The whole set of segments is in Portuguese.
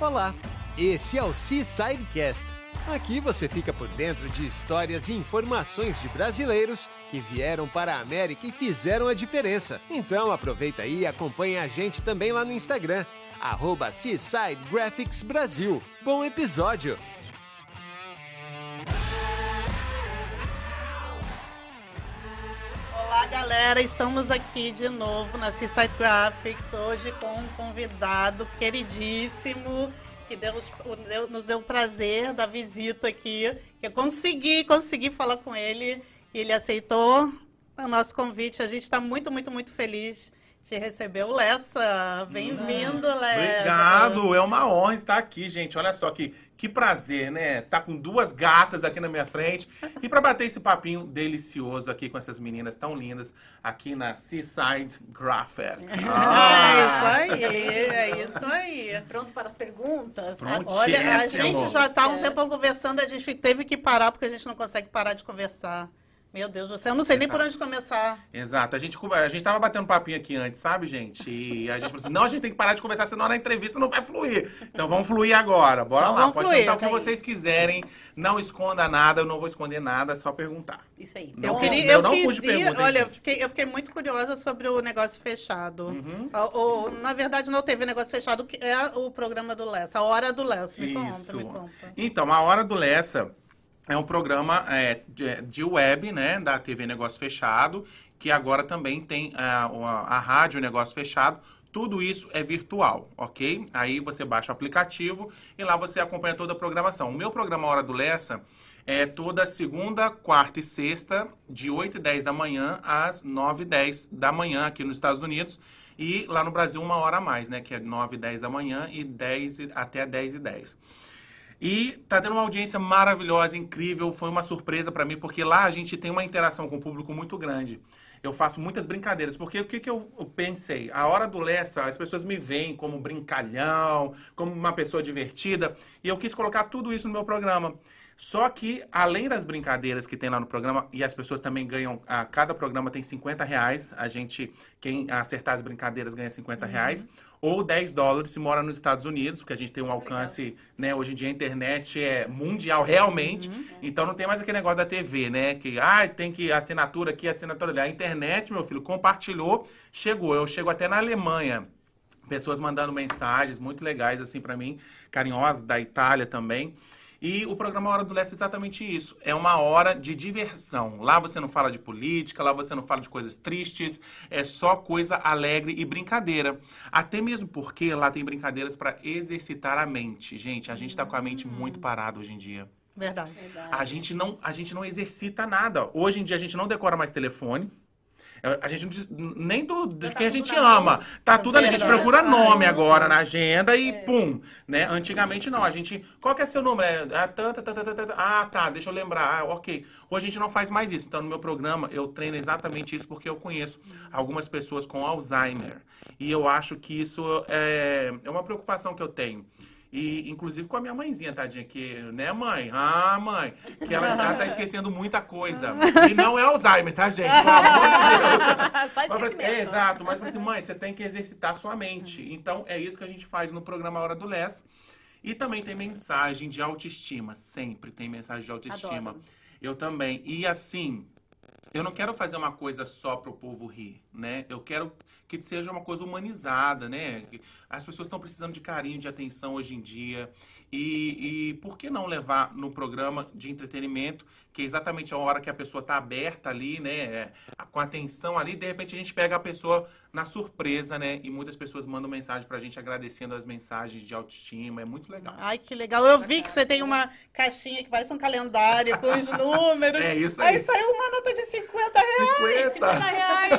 Olá, esse é o Seasidecast. Aqui você fica por dentro de histórias e informações de brasileiros que vieram para a América e fizeram a diferença. Então aproveita aí e acompanha a gente também lá no Instagram, arroba Brasil. Bom episódio! Galera. Estamos aqui de novo na Seaside Graphics, hoje com um convidado queridíssimo que Deus, nos deu o prazer da visita aqui. Que eu consegui, consegui falar com ele e ele aceitou o nosso convite. A gente está muito, muito, muito feliz te recebeu, Lessa. Bem-vindo, Lessa. Obrigado, é uma honra estar aqui, gente. Olha só que, que prazer, né? Tá com duas gatas aqui na minha frente e para bater esse papinho delicioso aqui com essas meninas tão lindas aqui na Seaside Graphic. Ah. É isso aí, é isso aí. Pronto para as perguntas? Olha, a gente já está um tempo conversando, a gente teve que parar porque a gente não consegue parar de conversar. Meu Deus do céu, eu não sei Exato. nem por onde começar. Exato. A gente, a gente tava batendo papinho aqui antes, sabe, gente? E a gente falou assim: não, a gente tem que parar de conversar, senão na entrevista não vai fluir. Então vamos fluir agora. Bora então, lá. Pode fluir, perguntar o que vocês quiserem. Não esconda nada, eu não vou esconder nada, é só perguntar. Isso aí. Não, eu, queria, eu, eu não queria, fujo pergunta. Olha, eu fiquei, eu fiquei muito curiosa sobre o negócio fechado. Uhum. O, o, na verdade, não teve negócio fechado, que é o programa do Lessa, a hora do Lessa. Me Isso. conta, me conta. Então, a hora do Lessa é um programa é, de, de, web, né, da TV Negócio Fechado, que agora também tem a, a, a rádio Negócio Fechado. Tudo isso é virtual, ok? Aí você baixa o aplicativo e lá você acompanha toda a programação. O meu programa Hora do Lessa é toda segunda, quarta e sexta, de 8 e 10 da manhã às 9 e 10 da manhã aqui nos Estados Unidos. E lá no Brasil, uma hora a mais, né? Que é 9 e 10 da manhã e 10 até 10 e 10. E tá tendo uma audiência maravilhosa, incrível. Foi uma surpresa para mim, porque lá a gente tem uma interação com o público muito grande. Eu faço muitas brincadeiras, porque o que, que eu pensei? A hora do Lessa, as pessoas me veem como brincalhão, como uma pessoa divertida, e eu quis colocar tudo isso no meu programa. Só que, além das brincadeiras que tem lá no programa, e as pessoas também ganham, a cada programa tem 50 reais, a gente, quem acertar as brincadeiras ganha 50 uhum. Ou 10 dólares se mora nos Estados Unidos, porque a gente tem um alcance, né? Hoje em dia a internet é mundial realmente, uhum. então não tem mais aquele negócio da TV, né? Que ah, tem que assinatura aqui, assinatura ali. A internet, meu filho, compartilhou, chegou. Eu chego até na Alemanha. Pessoas mandando mensagens muito legais assim para mim, carinhosas da Itália também. E o programa Hora do Leste é exatamente isso. É uma hora de diversão. Lá você não fala de política, lá você não fala de coisas tristes, é só coisa alegre e brincadeira. Até mesmo porque lá tem brincadeiras para exercitar a mente. Gente, a gente está com a mente muito parada hoje em dia. Verdade. Verdade. A gente não, a gente não exercita nada. Hoje em dia a gente não decora mais telefone. A gente nem do, de tá quem a gente ama. Tá tudo ali. A gente procura nome agora na agenda e é. pum. Né? Antigamente não. A gente. Qual que é seu número? É, é, tanta, tanta, tanta, ah, tá. Deixa eu lembrar. Ah, ok. Hoje a gente não faz mais isso. Então, no meu programa, eu treino exatamente isso porque eu conheço algumas pessoas com Alzheimer. E eu acho que isso é, é uma preocupação que eu tenho. E, inclusive, com a minha mãezinha, tadinha, que, né, mãe? Ah, mãe, que ela, ela tá esquecendo muita coisa. E não é Alzheimer, tá, gente? Pelo amor de Deus. Só esquecimento. É, exato. Mas, assim, mãe, você tem que exercitar a sua mente. Então, é isso que a gente faz no programa Hora do Les. E também tem mensagem de autoestima. Sempre tem mensagem de autoestima. Adoro. Eu também. E, assim, eu não quero fazer uma coisa só pro povo rir, né? Eu quero que seja uma coisa humanizada, né? As pessoas estão precisando de carinho, de atenção hoje em dia. E, e por que não levar no programa de entretenimento, que é exatamente a hora que a pessoa está aberta ali, né? É, com atenção ali, de repente a gente pega a pessoa na surpresa, né? E muitas pessoas mandam mensagem pra gente agradecendo as mensagens de autoestima. É muito legal. Ai, que legal. Eu vi que você tem uma caixinha que parece um calendário com os números. É isso aí. Aí saiu uma nota de 50 reais. 50, 50 reais,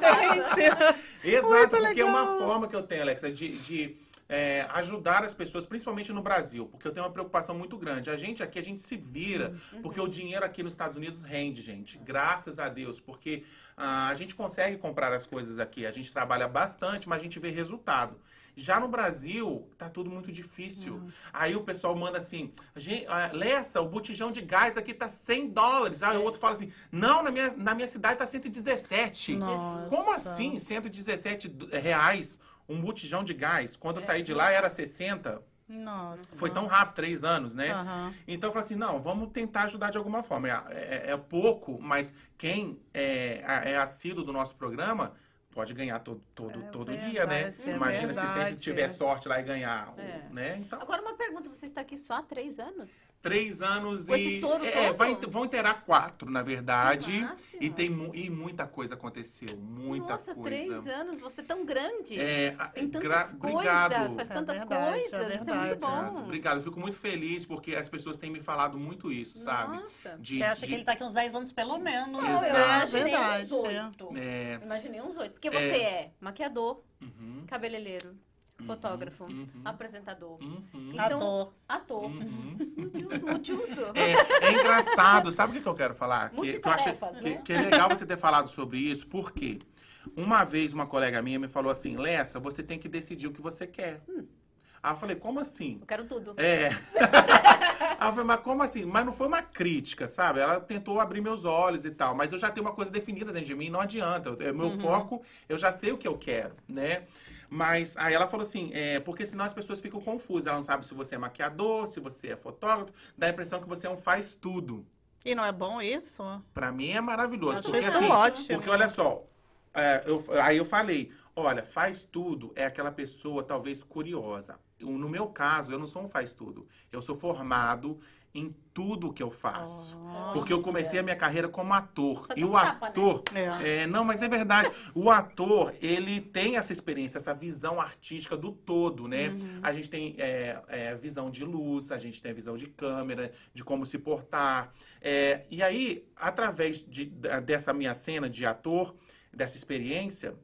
gente. Exato, muito porque legal. é uma forma que eu tenho, Alexa, de, de é, ajudar as pessoas, principalmente no Brasil, porque eu tenho uma preocupação muito grande. A gente aqui, a gente se vira, uhum. porque o dinheiro aqui nos Estados Unidos rende, gente. Graças a Deus, porque ah, a gente consegue comprar as coisas aqui. A gente trabalha bastante, mas a gente vê resultado. Já no Brasil, tá tudo muito difícil. Uhum. Aí o pessoal manda assim, uh, Lessa, o botijão de gás aqui tá 100 dólares. Aí o outro fala assim, não, na minha, na minha cidade tá 117. Nossa. Como assim 117 reais um botijão de gás? Quando eu saí de lá era 60. Nossa. Foi tão rápido, três anos, né? Aham. Então eu falei assim, não, vamos tentar ajudar de alguma forma. É, é- é pouco, mas quem é, é assíduo do nosso programa pode ganhar todo, todo, É todo dia, né? verdade, é Imagina se sempre verdade. tiver sorte lá e ganhar, É. né? Então, Agora uma pergunta, você está aqui só há três anos? Três anos Com e... estouro é, todo? vai, vão inteirar quatro, na verdade. E, tem, mu- e muita coisa aconteceu, muita Nossa, coisa. três anos, você é tão grande. É, Tem tantas coisas, Obrigado. faz É tantas verdade, é coisas. Isso é muito verdade. Obrigado, bom. Obrigado, eu fico muito feliz porque as pessoas têm me falado muito isso, sabe? Nossa. De- Você acha de- que ele tá aqui uns 10 anos pelo menos? Não, eu Exato. imaginei verdade. uns oito. É, Imaginei uns oito. Porque você é, maquiador, uhum, cabeleireiro, fotógrafo, uhum. apresentador, uhum, Então- Ator. ator, uhum. É, é engraçado, sabe o que que eu quero falar? Que, que eu acho Multitarefas, que, né? que é legal você ter falado sobre isso, porque uma vez uma colega minha me falou assim, Lessa, você tem que decidir o que você quer. Hum. Aí eu falei, como assim? Eu quero tudo. É. Aí eu falei, mas como assim? Mas não foi uma crítica, sabe? Ela tentou abrir meus olhos e tal. Mas eu já tenho uma coisa definida dentro de mim, não adianta. Eu- é meu foco, eu já sei o que eu quero, né? Mas aí ela falou assim, é, porque senão as pessoas ficam confusas. Ela não sabe se você é maquiador, se você é fotógrafo. Dá a impressão que você é um faz tudo. E não é bom isso? Pra mim é maravilhoso. Acho porque assim, ótimo. porque olha só, é, eu- aí eu falei, olha, faz tudo é aquela pessoa talvez curiosa. Eu- no meu caso, eu não sou um faz tudo. Eu sou formado em tudo que eu faço. Porque eu comecei a minha carreira como ator. Só E o tapa, né? ator. É. é, não, mas é verdade. O ator, ele tem essa experiência, essa visão artística do todo, né? Uhum. A gente tem é, é, visão de luz, a gente tem a visão de câmera, de como se portar. É, e aí, através de- dessa minha cena de ator, dessa experiência,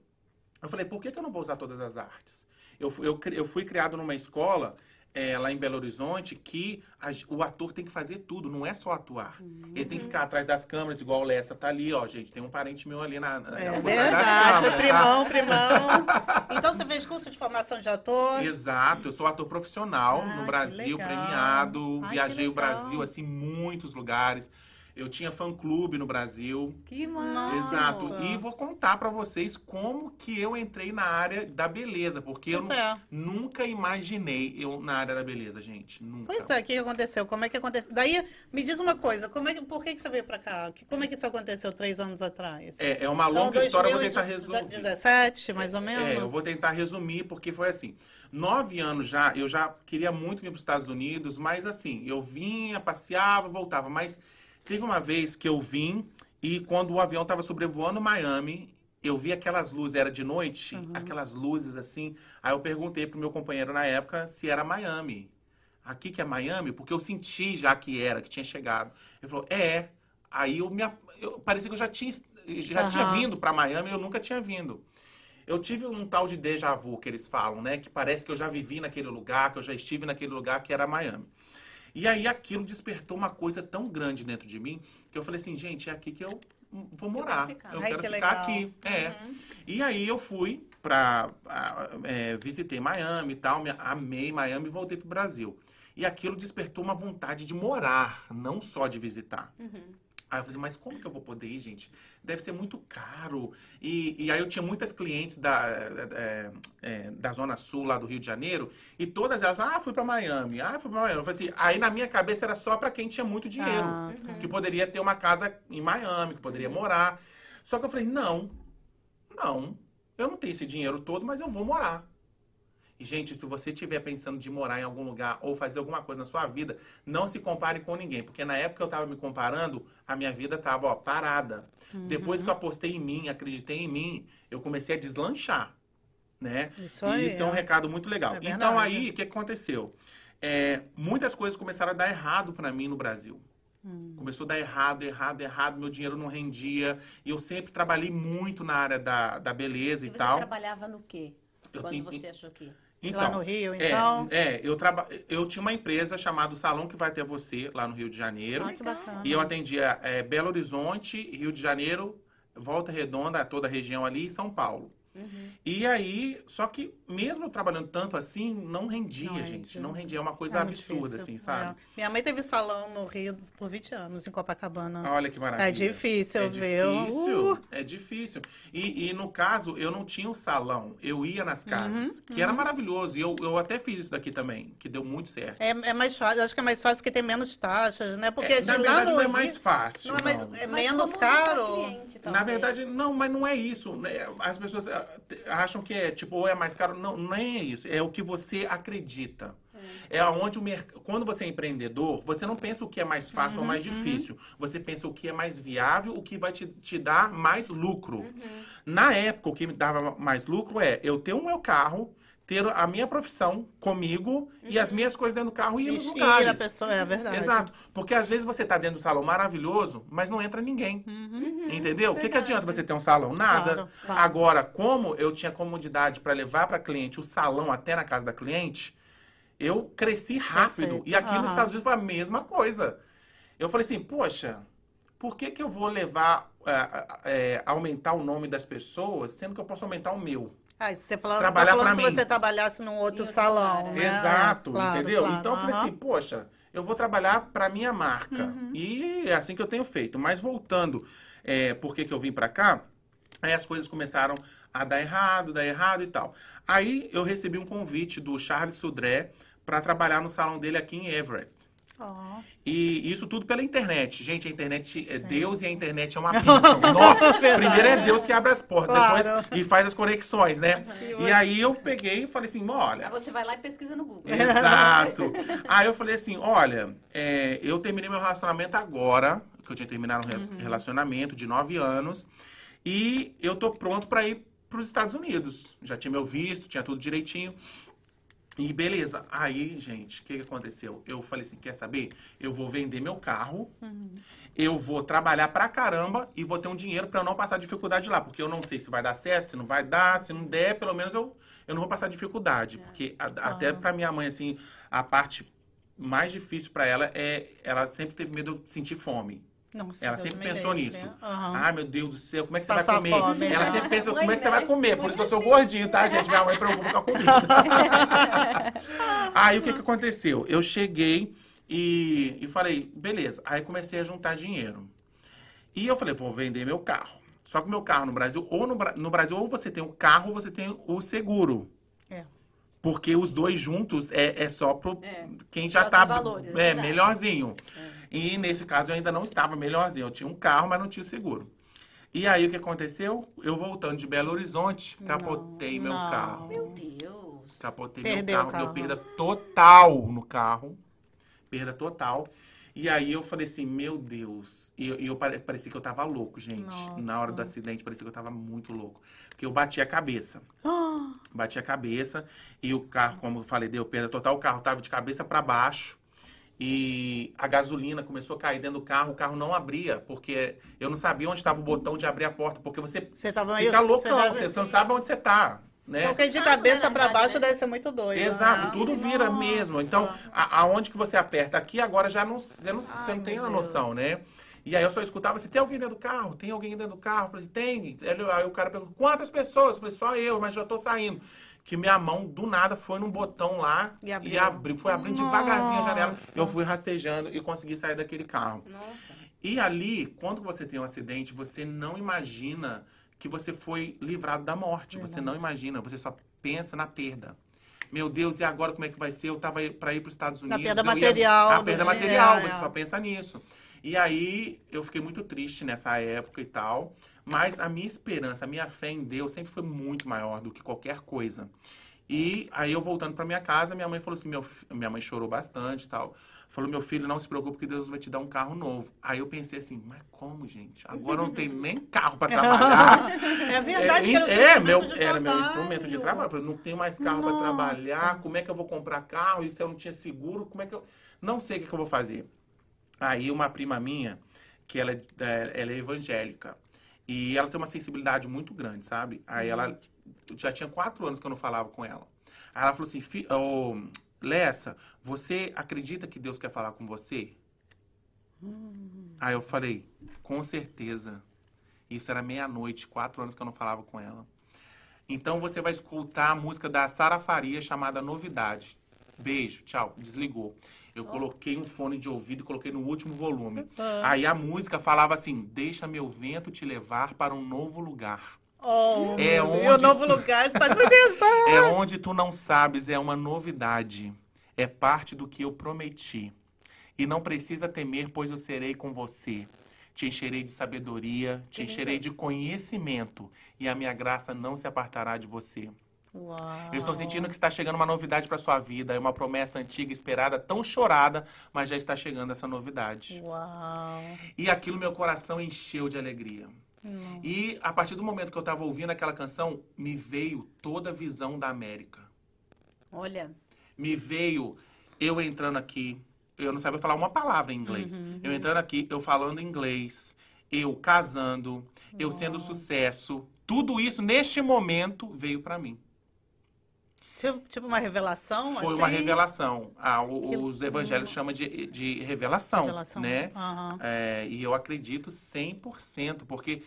eu falei, por que, que eu não vou usar todas as artes? Eu, eu, eu fui criado numa escola é, lá em Belo Horizonte que a o ator tem que fazer tudo, não é só atuar. Ele tem que ficar atrás das câmeras, igual o Lessa tá ali, ó, gente. Tem um parente meu ali na, na É das verdade, câmeras, tá? primão, primão. Então você fez curso de formação de ator? Exato, eu sou ator profissional Ah, no Brasil, premiado, Ai, viajei o. Brasil, assim, muitos lugares. Eu tinha fã-clube no Brasil. Que massa. Exato. E vou contar pra vocês como que eu entrei na área da beleza, porque eu Pois é. nunca imaginei eu na área da beleza, gente. Nunca. Pois é, o que aconteceu? Como é que aconteceu? Daí, me diz uma coisa, como é que, por que, que você veio pra cá? Como é que isso aconteceu três anos atrás? É, é uma Então, longa história, eu vou tentar resumir. 2017, mais ou menos? É, eu vou tentar resumir, porque foi assim. Nove anos já, eu já queria muito vir para os Estados Unidos, mas assim, eu vinha, passeava, voltava. Mas teve uma vez que eu vim e quando o avião estava sobrevoando Miami, eu vi aquelas luzes, era de noite, Uhum. aquelas luzes assim. Aí eu perguntei pro meu companheiro na época se era Miami. Aqui que é Miami? Porque eu senti já que era, que tinha chegado. Ele falou, é. Aí eu me. Eu, parecia que eu já tinha, já tinha Aham. vindo para Miami, eu nunca tinha vindo. Eu tive um tal de déjà vu que eles falam, né? Que parece que eu já vivi naquele lugar, que eu já estive naquele lugar, que era Miami. E aí aquilo despertou uma coisa tão grande dentro de mim que eu falei assim, gente, é aqui que eu vou morar. ficar. Eu Ai, quero que ficar aqui. É. E aí eu fui pra. a- é, visitei Miami e tal, me- amei Miami e voltei pro Brasil. E aquilo despertou uma vontade de morar, não só de visitar. Aí eu falei, mas como que eu vou poder ir, gente? Deve ser muito caro. E, e aí eu tinha muitas clientes da, é, é, da Zona Sul, lá do Rio de Janeiro, e todas elas, ah, fui pra Miami, ah, fui pra Miami. Eu falei assim, aí na minha cabeça era só pra quem tinha muito dinheiro, Ah, que poderia ter uma casa em Miami, que poderia morar. Só que eu falei, não, não, eu não tenho esse dinheiro todo, mas eu vou morar. E, gente, se você estiver pensando de morar em algum lugar ou fazer alguma coisa na sua vida, não se compare com ninguém. Porque na época que eu estava me comparando, a minha vida estava parada. Depois que eu apostei em mim, acreditei em mim, eu comecei a deslanchar. Né? Isso e aí, isso é um é. recado muito legal. É então aí, o que aconteceu? É, muitas coisas começaram a dar errado para mim no Brasil. Hum. Começou a dar errado, errado, errado, meu dinheiro não rendia. E eu sempre trabalhei muito na área da, da beleza E e, você tal. trabalhava no quê? Eu Quando tenho- você achou que... Lá no Rio, é, então? É, eu, traba... eu tinha uma empresa chamada Salão que vai ter você, lá no Rio de Janeiro. Ah, que bacana. E eu atendia é, Belo Horizonte, Rio de Janeiro, Volta Redonda, toda a região ali e São Paulo. E aí, só que mesmo trabalhando tanto assim, não rendia, Não gente. rendia. Não rendia. É uma coisa É absurda, difícil, assim, sabe? é. Minha mãe teve salão no Rio por 20 anos, em Copacabana. Olha que maravilha. É difícil, é viu? Difícil, Uh! É difícil. E, e no caso, eu não tinha um salão. Eu ia nas Uhum, casas, que era maravilhoso. E eu, eu até fiz isso daqui também, que deu muito certo. É, é mais fácil, acho que é mais fácil que tem menos taxas, né? Porque É, de na verdade, no não é Rio- mais fácil. Não é, mais- não. é menos como caro. cliente, Na verdade, não, mas não é isso. né? As pessoas acham que é tipo, ou é mais caro. Não, nem é isso. É o que você acredita. É aonde o mercado. Quando você é empreendedor, você não pensa o que é mais fácil ou mais difícil. Você pensa o que é mais viável, o que vai te, te dar mais lucro. Na época, o que me dava mais lucro é eu ter o meu carro, ter a minha profissão comigo e as minhas coisas dentro do carro e ir nos lugares. a pessoa, é verdade. Exato. Porque às vezes você tá dentro do salão maravilhoso, mas não entra ninguém. Entendeu? O que, que Verdade. adianta você ter um salão? Nada. Claro, claro. Agora, como eu tinha comodidade para levar para cliente o salão até na casa da cliente, eu cresci rápido. Perfeito. E aqui Aham. nos Estados Unidos foi a mesma coisa. Eu falei assim, poxa, por que, que eu vou levar, é, é, aumentar o nome das pessoas, sendo que eu posso aumentar o meu? Ah, se você falou, Trabalhar tá falando se mim. você trabalhasse num outro Em outro salão, né? Exato, claro, entendeu? claro, então eu falei assim, poxa, eu vou trabalhar para minha marca. Uhum. E é assim que eu tenho feito. Mas voltando, é, por que, que eu vim para cá? Aí as coisas começaram a dar errado, dar errado e tal. Aí eu recebi um convite do Charles Sudré para trabalhar no salão dele aqui em Everett. Ó. E isso tudo pela internet. Gente, a internet é Sim. Deus e a internet é uma bênção. Nó, Primeiro é Deus que abre as portas, Claro. depois e faz as conexões, né? Uhum. E aí eu peguei e falei assim, olha, Aí você vai lá e pesquisa no Google. Exato. Aí eu falei assim, olha, é, eu terminei meu relacionamento agora, que eu tinha terminado um res- relacionamento de nove anos, e eu tô pronto para ir para os Estados Unidos. Já tinha meu visto, tinha tudo direitinho. E beleza. Aí, gente, o que, que aconteceu? Eu falei assim, quer saber? Eu vou vender meu carro, eu vou trabalhar pra caramba e vou ter um dinheiro pra eu não passar dificuldade lá. Porque eu não sei se vai dar certo, se não vai dar, se não der, pelo menos eu, eu não vou passar dificuldade. Porque a- até pra minha mãe, assim, a parte mais difícil pra ela é... Ela sempre teve medo de sentir fome. Nossa, Ela sempre pensou nisso. né? Aham. Ai, meu Deus do céu, como é que você Passar vai comer? fome, Ela né? sempre pensa, Mãe, como é que você vai né? comer? Por isso que eu é sou gordinho, tá, gente? Minha mãe preocupa com a comida. Aí, o que que aconteceu? Eu cheguei e, e falei, beleza. Aí, comecei a juntar dinheiro. E eu falei, vou vender meu carro. Só que o meu carro no Brasil, ou no, no Brasil, ou você tem o carro, ou você tem o seguro. É. Porque os dois juntos é, é só pro É. quem já tá valores, é é, verdade. melhorzinho. E nesse caso eu ainda não estava melhorzinho. Eu tinha um carro, mas não tinha seguro. E aí o que aconteceu? Eu voltando de Belo Horizonte, capotei meu não. carro. Meu Deus. Capotei Perdeu meu o carro, deu carro. perda total no carro. Perda total. E aí eu falei assim, meu Deus. E eu, eu pare- parecia que eu tava louco, gente. Na hora do Nossa. acidente, parecia que eu tava muito louco. Porque eu bati a cabeça. Ah, Bati a cabeça e o carro, como eu falei, deu perda total. O carro tava de cabeça para baixo e a gasolina começou a cair dentro do carro. O carro não abria, porque eu não sabia onde estava o botão de abrir a porta, porque você Você tava meio... fica loucão, deve- você, você não sabe onde você tá, né? Porque de cabeça pra na baixo deve ser muito doido. Exato, né? tudo vira Nossa. mesmo. Então, a- aonde que você aperta aqui, agora já não, você não, você Ai, não tem a noção, Deus. né? E aí eu só escutava assim, tem alguém dentro do carro? Tem alguém dentro do carro? Eu falei assim, tem. Aí o cara perguntou, quantas pessoas? Eu falei, só eu, mas já tô saindo. Que minha mão, do nada, foi num botão lá E e abriu. abriu. Foi abrindo devagarzinho a janela. Nossa. Eu fui rastejando e consegui sair daquele carro. Nossa. E ali, quando você tem um acidente, você não imagina que você foi livrado da morte. Você não imagina, você só pensa na perda. Meu Deus, e agora como é que vai ser? Eu tava para ir para os Estados Unidos. perda eu ia- material A perda material, é. você só pensa nisso. E aí eu fiquei muito triste nessa época e tal. Mas a minha esperança, a minha fé em Deus sempre foi muito maior do que qualquer coisa. E aí eu voltando para minha casa, minha mãe falou assim, meu, minha mãe chorou bastante e tal. Falou, meu filho, não se preocupe que Deus vai te dar um carro novo. Aí eu pensei assim, mas como, gente? Agora eu não tenho nem carro para trabalhar. É verdade que era é, meu, era meu instrumento de trabalho. Eu falei, não tenho mais carro para trabalhar. Como é que eu vou comprar carro? E se eu não tinha seguro, como é que eu... Não sei o que, que eu vou fazer. Aí uma prima minha, que ela é, é- ela é evangélica, e ela tem uma sensibilidade muito grande, sabe? Aí ela já tinha quatro anos que eu não falava com ela. Aí ela falou assim, "Fi- ô, Lessa, você acredita que Deus quer falar com você? Aí eu falei, com certeza. Isso era meia-noite, quatro anos que eu não falava com ela. Então você vai escutar a música da Sara Faria chamada Novidade. Beijo, tchau, desligou. Eu coloquei um fone de ouvido e coloquei no último volume. Aí a música falava assim: Deixa meu vento te levar para um novo lugar. Oh, É onde- novo lugar, Estados Unidos. É onde tu não sabes, é uma novidade. É parte do que eu prometi. E não precisa temer, pois eu serei com você. Te encherei de sabedoria, te encherei de conhecimento, e a minha graça não se apartará de você. Uau. Eu estou sentindo que está chegando uma novidade para sua vida, é uma promessa antiga, esperada, tão chorada, mas já está chegando essa novidade. Uau. E aquilo meu coração encheu de alegria. E a partir do momento que eu estava ouvindo aquela canção, me veio toda a visão da América. Olha, Me veio eu entrando aqui, eu não sabia falar uma palavra em inglês. Eu entrando aqui, eu falando inglês, eu casando, eu sendo sucesso. Tudo isso neste momento veio para mim. Tipo, tipo uma revelação? Foi assim? uma revelação. Ah, o- Que- os evangélicos chamam de, de revelação, Revelação. né? Aham. É, e eu acredito 100%, porque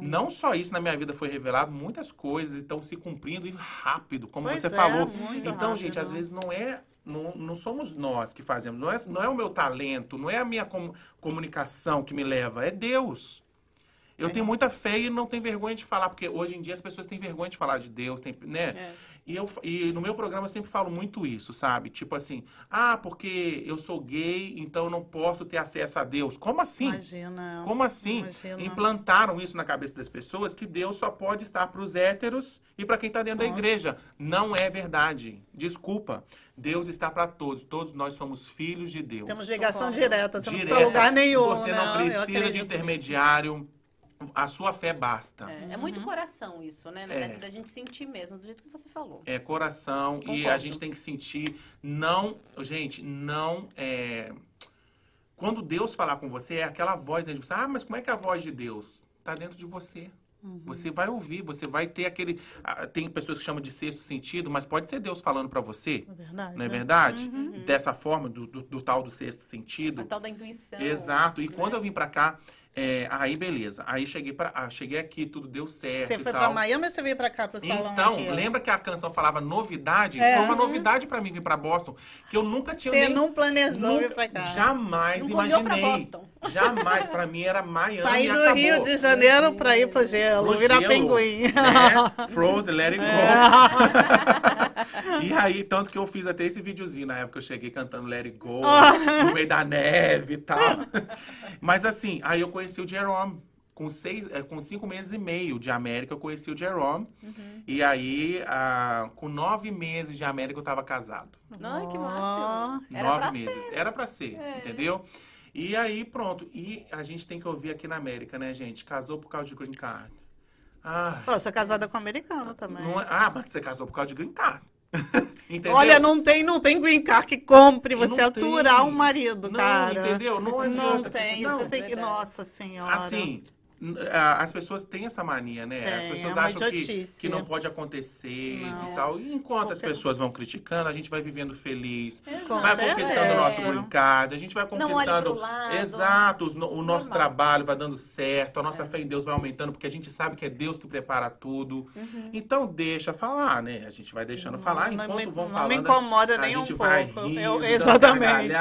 não só isso na minha vida foi revelado, muitas coisas estão se cumprindo e rápido, como Pois você é, falou. Então, rápido. gente, às vezes não é não, não somos nós que fazemos, não é, não é o meu talento, não é a minha com- comunicação que me leva, é Deus. Eu tenho muita fé e não tenho vergonha de falar, porque hoje em dia as pessoas têm vergonha de falar de Deus, tem, né? É. E, eu, e no meu programa eu sempre falo muito isso, sabe? Tipo assim, ah, porque eu sou gay, então eu não posso ter acesso a Deus. Como assim? Imagina. Como assim? Imagina. Implantaram isso na cabeça das pessoas que Deus só pode estar para os héteros e para quem está dentro da Nossa. igreja. Não é verdade. Desculpa. Deus está para todos. Todos nós somos filhos de Deus. Temos ligação Concordo. direta, você não Direta. precisa lugar nenhum. Você não né? Eu precisa de intermediário. A sua fé basta. é, é muito coração isso, né? É. Da, da gente sentir mesmo, do jeito que você falou. É coração e a Concordo. gente tem que sentir não, gente, não é quando Deus falar com você é aquela voz dentro de você. Ah, mas como é que é a voz de Deus? Tá dentro de você. Você vai ouvir, você vai ter aquele tem pessoas que chamam de sexto sentido, mas pode ser Deus falando para você, É verdade. não é né? verdade? Dessa forma do, do- do tal do sexto sentido. A tal da intuição. Exato. E né? quando eu vim para cá, é, aí beleza. Aí cheguei para, ah, cheguei aqui, tudo deu certo Você foi tal. pra Miami ou você veio pra cá, pro salão? Então, lembra que a canção falava novidade? É. Foi uma novidade pra mim vir pra Boston, que eu nunca tinha Você nem não planejou nunca- vir pra cá. jamais Nunca olhou pra imaginei. Boston. Jamais pra mim era Miami Sair do. Rio de Janeiro pra ir pro gelo, Pro virar gelo, pinguim. Né? Frozen, let it go. e aí, tanto que eu fiz até esse videozinho na época que eu cheguei cantando Let It Go, no meio da neve e tal. Mas assim, aí eu conheci o Jerome. Com, seis, eh, com cinco meses e meio de América, eu conheci o Jerome. E aí, ah, com nove meses de América, eu tava casado. Ai, que máximo. Era nove pra meses. ser. Era pra ser, É. entendeu? E aí, pronto. E a gente tem que ouvir aqui na América, né, gente? Casou por causa de green card. Ah, Pô, eu sou casada com um americano também. não é- ah, mas você casou por causa de green card. Olha, não tem, não tem green card que compre E você não aturar um marido, Não, cara. entendeu? Não Não adianta. tem, Não, você tem que... verdade. Nossa senhora. Assim, as pessoas têm essa mania, né? Tem, as pessoas é acham que, que não pode acontecer Não. e tal. E enquanto as pessoas vão criticando, a gente vai vivendo feliz. Com vai certeza. conquistando o nosso card, a gente vai Não conquistando. Exato, o nosso Normal. trabalho vai dando certo, a nossa É. fé em Deus vai aumentando, porque a gente sabe que é Deus que prepara tudo. Uhum. Então deixa falar, né? A gente vai deixando falar, Não enquanto me- vão não falando. me incomoda nem um gente vai pouco. rindo, Eu- exatamente.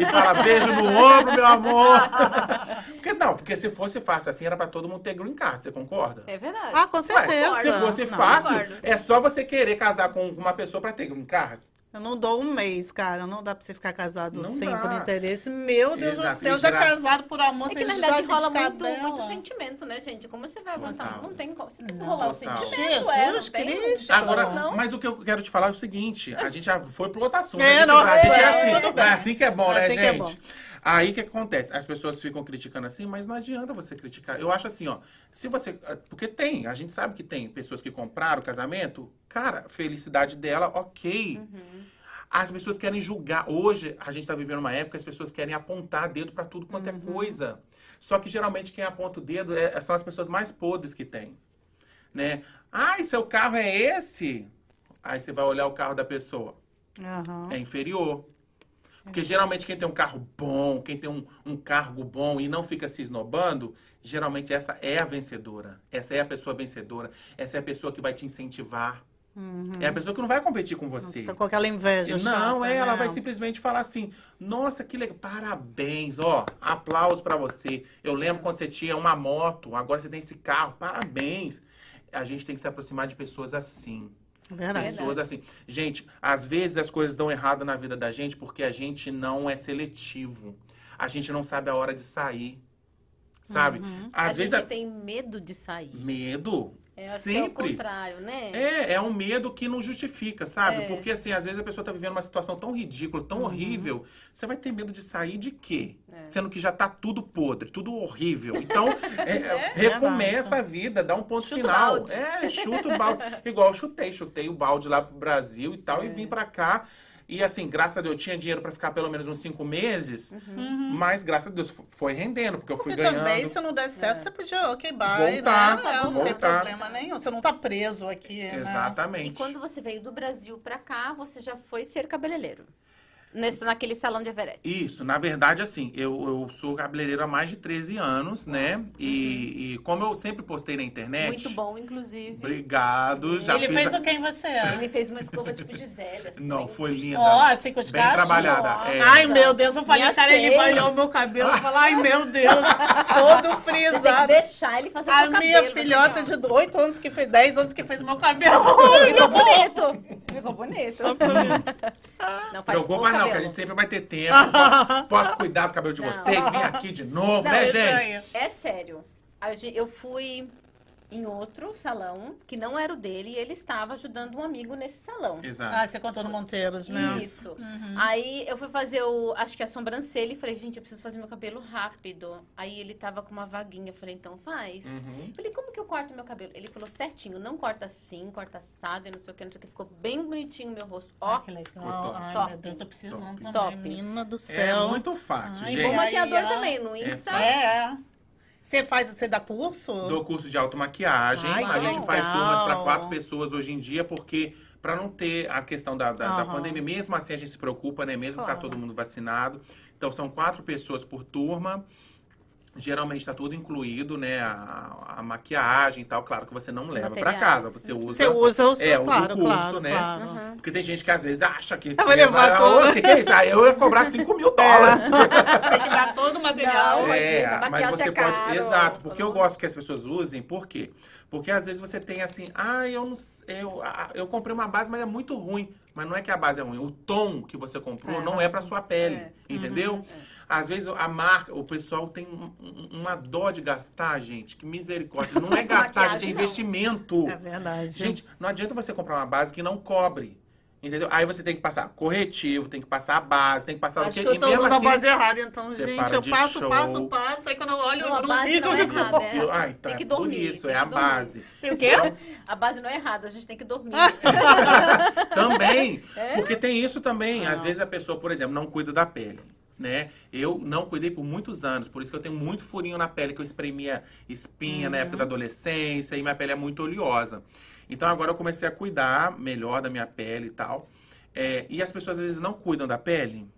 e fala beijo no ombro, meu amor. porque não, porque se fosse fácil assim, era pra todo mundo ter green card, você concorda? É verdade. Ah, com Ué, certeza. se fosse Não, fácil, concordo. é só você querer casar com uma pessoa pra ter green card. Eu não dou um mês, cara. Não dá pra você ficar casado Não sem dá. por interesse. Meu Deus Exato, do céu, já casado por amor, É que você na verdade se rola muito, muito sentimento, né, gente? Como você vai aguentar? Não tem como. Você tem que rolar o sentimento, é, Jesus tem? Cristo. Agora, Não? mas o que eu quero te falar é o seguinte: a gente já foi pro outro assunto. É, a gente, nossa, é é, assim. É assim que é bom, né, Assim que é gente? Aí o que acontece? As pessoas ficam criticando assim, mas não adianta você criticar. Eu acho assim, ó. Se você. Porque tem, a gente sabe que tem pessoas que compraram o casamento. Cara, felicidade dela, ok. As pessoas querem julgar. Hoje, a gente está vivendo uma época as pessoas querem apontar dedo para tudo quanto é coisa. Só que geralmente quem aponta o dedo é- são as pessoas mais podres que tem. Né? Ah, e seu carro é esse? Aí você vai olhar o carro da pessoa. Aham. É inferior. Porque geralmente quem tem um carro bom, quem tem um, um cargo bom e não fica se esnobando, geralmente essa é a vencedora. Essa é a pessoa vencedora. Essa é a pessoa que vai te incentivar. É a pessoa que não vai competir com você. Com aquela inveja. Não, chata, é, ela né? vai simplesmente falar assim: Nossa, que legal, parabéns, ó, aplausos pra você. Eu lembro quando você tinha uma moto, agora você tem esse carro, parabéns. A gente tem que se aproximar de pessoas assim. Verdade. Pessoas assim. Gente, às vezes as coisas dão errado na vida da gente porque a gente não é seletivo. A gente não sabe a hora de sair. Sabe? Uhum. Às a vezes gente a- tem medo de sair. medo. É, que é o sempre. contrário, né? É, é um medo que não justifica, sabe? É. Porque, assim, às vezes a pessoa tá vivendo uma situação tão ridícula, Uhum. tão horrível, você vai ter medo de sair de quê? É. Sendo que já tá tudo podre, tudo horrível. Então, é, é, recomeça a vida, dá um ponto Chuta final. balde. É, chuta o balde. Igual eu chutei, chutei o balde lá pro Brasil e tal, e É. vim pra cá. E assim, graças a Deus, eu tinha dinheiro pra ficar pelo menos uns cinco meses, Uhum. mas graças a Deus foi rendendo, porque eu fui Porque ganhando. também, se não der certo, você podia, ok, bye, Voltar, né? É, não tem voltar. problema nenhum. Você não tá preso aqui, né? Exatamente. E quando você veio do Brasil pra cá, você já foi ser cabeleireiro. Nesse, naquele salão de Everett. Isso, na verdade, assim, eu, eu sou cabeleireiro há mais de 13 anos, né? E, e como eu sempre postei na internet. Muito bom, inclusive. Obrigado. Já Ele fez a- o quem você é. Ele fez uma escova tipo Gisele, assim. Não, foi linda. Ó, assim, com os Bem cachos. trabalhada. É. Ai, meu Deus, eu falei, cara, ele olhou o meu cabelo e falou, ai, meu Deus, todo Você tem que frisado. deixar ele fazer A seu cabelo. minha assim, filhota de 8 anos que fez, 10 anos que fez meu cabelo. Ficou bonito. Ficou bonito. Não faz Preocupa o não, que a cabelo. gente sempre vai ter tempo. Posso, posso cuidar do cabelo de Não. vocês, vem aqui de novo, Não, né, gente? aí. É sério. Eu fui em outro salão, que não era o dele, e ele estava ajudando um amigo nesse salão. Exato. Ah, você contou no Monteiros, né? Isso. Aí eu fui fazer o, acho que a sobrancelha e falei, gente, eu preciso fazer meu cabelo rápido. Aí ele tava com uma vaguinha, eu falei, então faz. Uhum. Falei, como que eu corto meu cabelo? Ele falou certinho, não corta assim, corta assado e não sei o que, não sei o que. Ficou bem bonitinho o meu rosto. Ó, Ah, que legal. Ai, Top. meu Deus, tô precisando Top. também. Top. Menina do É céu. muito fácil, Ai, e gente. o maquiador Aí, ó. também, no Insta. É. Você faz, você dá curso? do curso de automaquiagem. Ai, a gente faz legal. turmas para quatro pessoas hoje em dia, porque para não ter a questão da, da, da Aham. pandemia, mesmo assim a gente se preocupa, né? Mesmo Claro. tá todo mundo vacinado. Então são quatro pessoas por turma. Geralmente está tudo incluído, né? A, a maquiagem e tal. Claro que você não leva para casa, você usa. Você usa o seu, é, o claro, curso, claro, né? claro. Uhum. Porque tem gente que às vezes acha que. levar Ah, tudo. O que, que é isso? Ah, eu ia cobrar 5 mil dólares. Tem que dar todo o material. Não, É, imagina, mas maquiagem você é pode. caro. Exato, porque eu gosto que as pessoas usem, por quê? Porque às vezes você tem assim, ah, eu não eu, eu comprei uma base, mas é muito ruim. Mas não é que a base é ruim, o tom que você comprou É. não é pra sua pele, É. entendeu? Às vezes a marca, o pessoal tem um- um- uma dó de gastar, gente, que misericórdia. Não é gastar, gente, é investimento. É verdade. Gente, não adianta você comprar uma base que não cobre. Entendeu? Aí você tem que passar corretivo, tem que passar a base, tem que passar Acho o que quê? eu tô E mesmo usando a assim, base errada, então, gente, eu passo, show. passo, passo, aí quando eu olho Não, a no vídeo, eu é fico... errada, é. Eu- ah, então Tem que é por dormir, isso, tem é que a dormir. base. Tem o quê? Então, A base não é errada, a gente tem que dormir. também, É? porque tem isso também. Ah. Às vezes a pessoa, por exemplo, não cuida da pele. Né? Eu não cuidei por muitos anos, por isso que eu tenho muito furinho na pele, que eu espremia espinha na Uhum. época da adolescência e minha pele é muito oleosa. Então agora eu comecei a cuidar melhor da minha pele e tal. É, e as pessoas às vezes não cuidam da pele.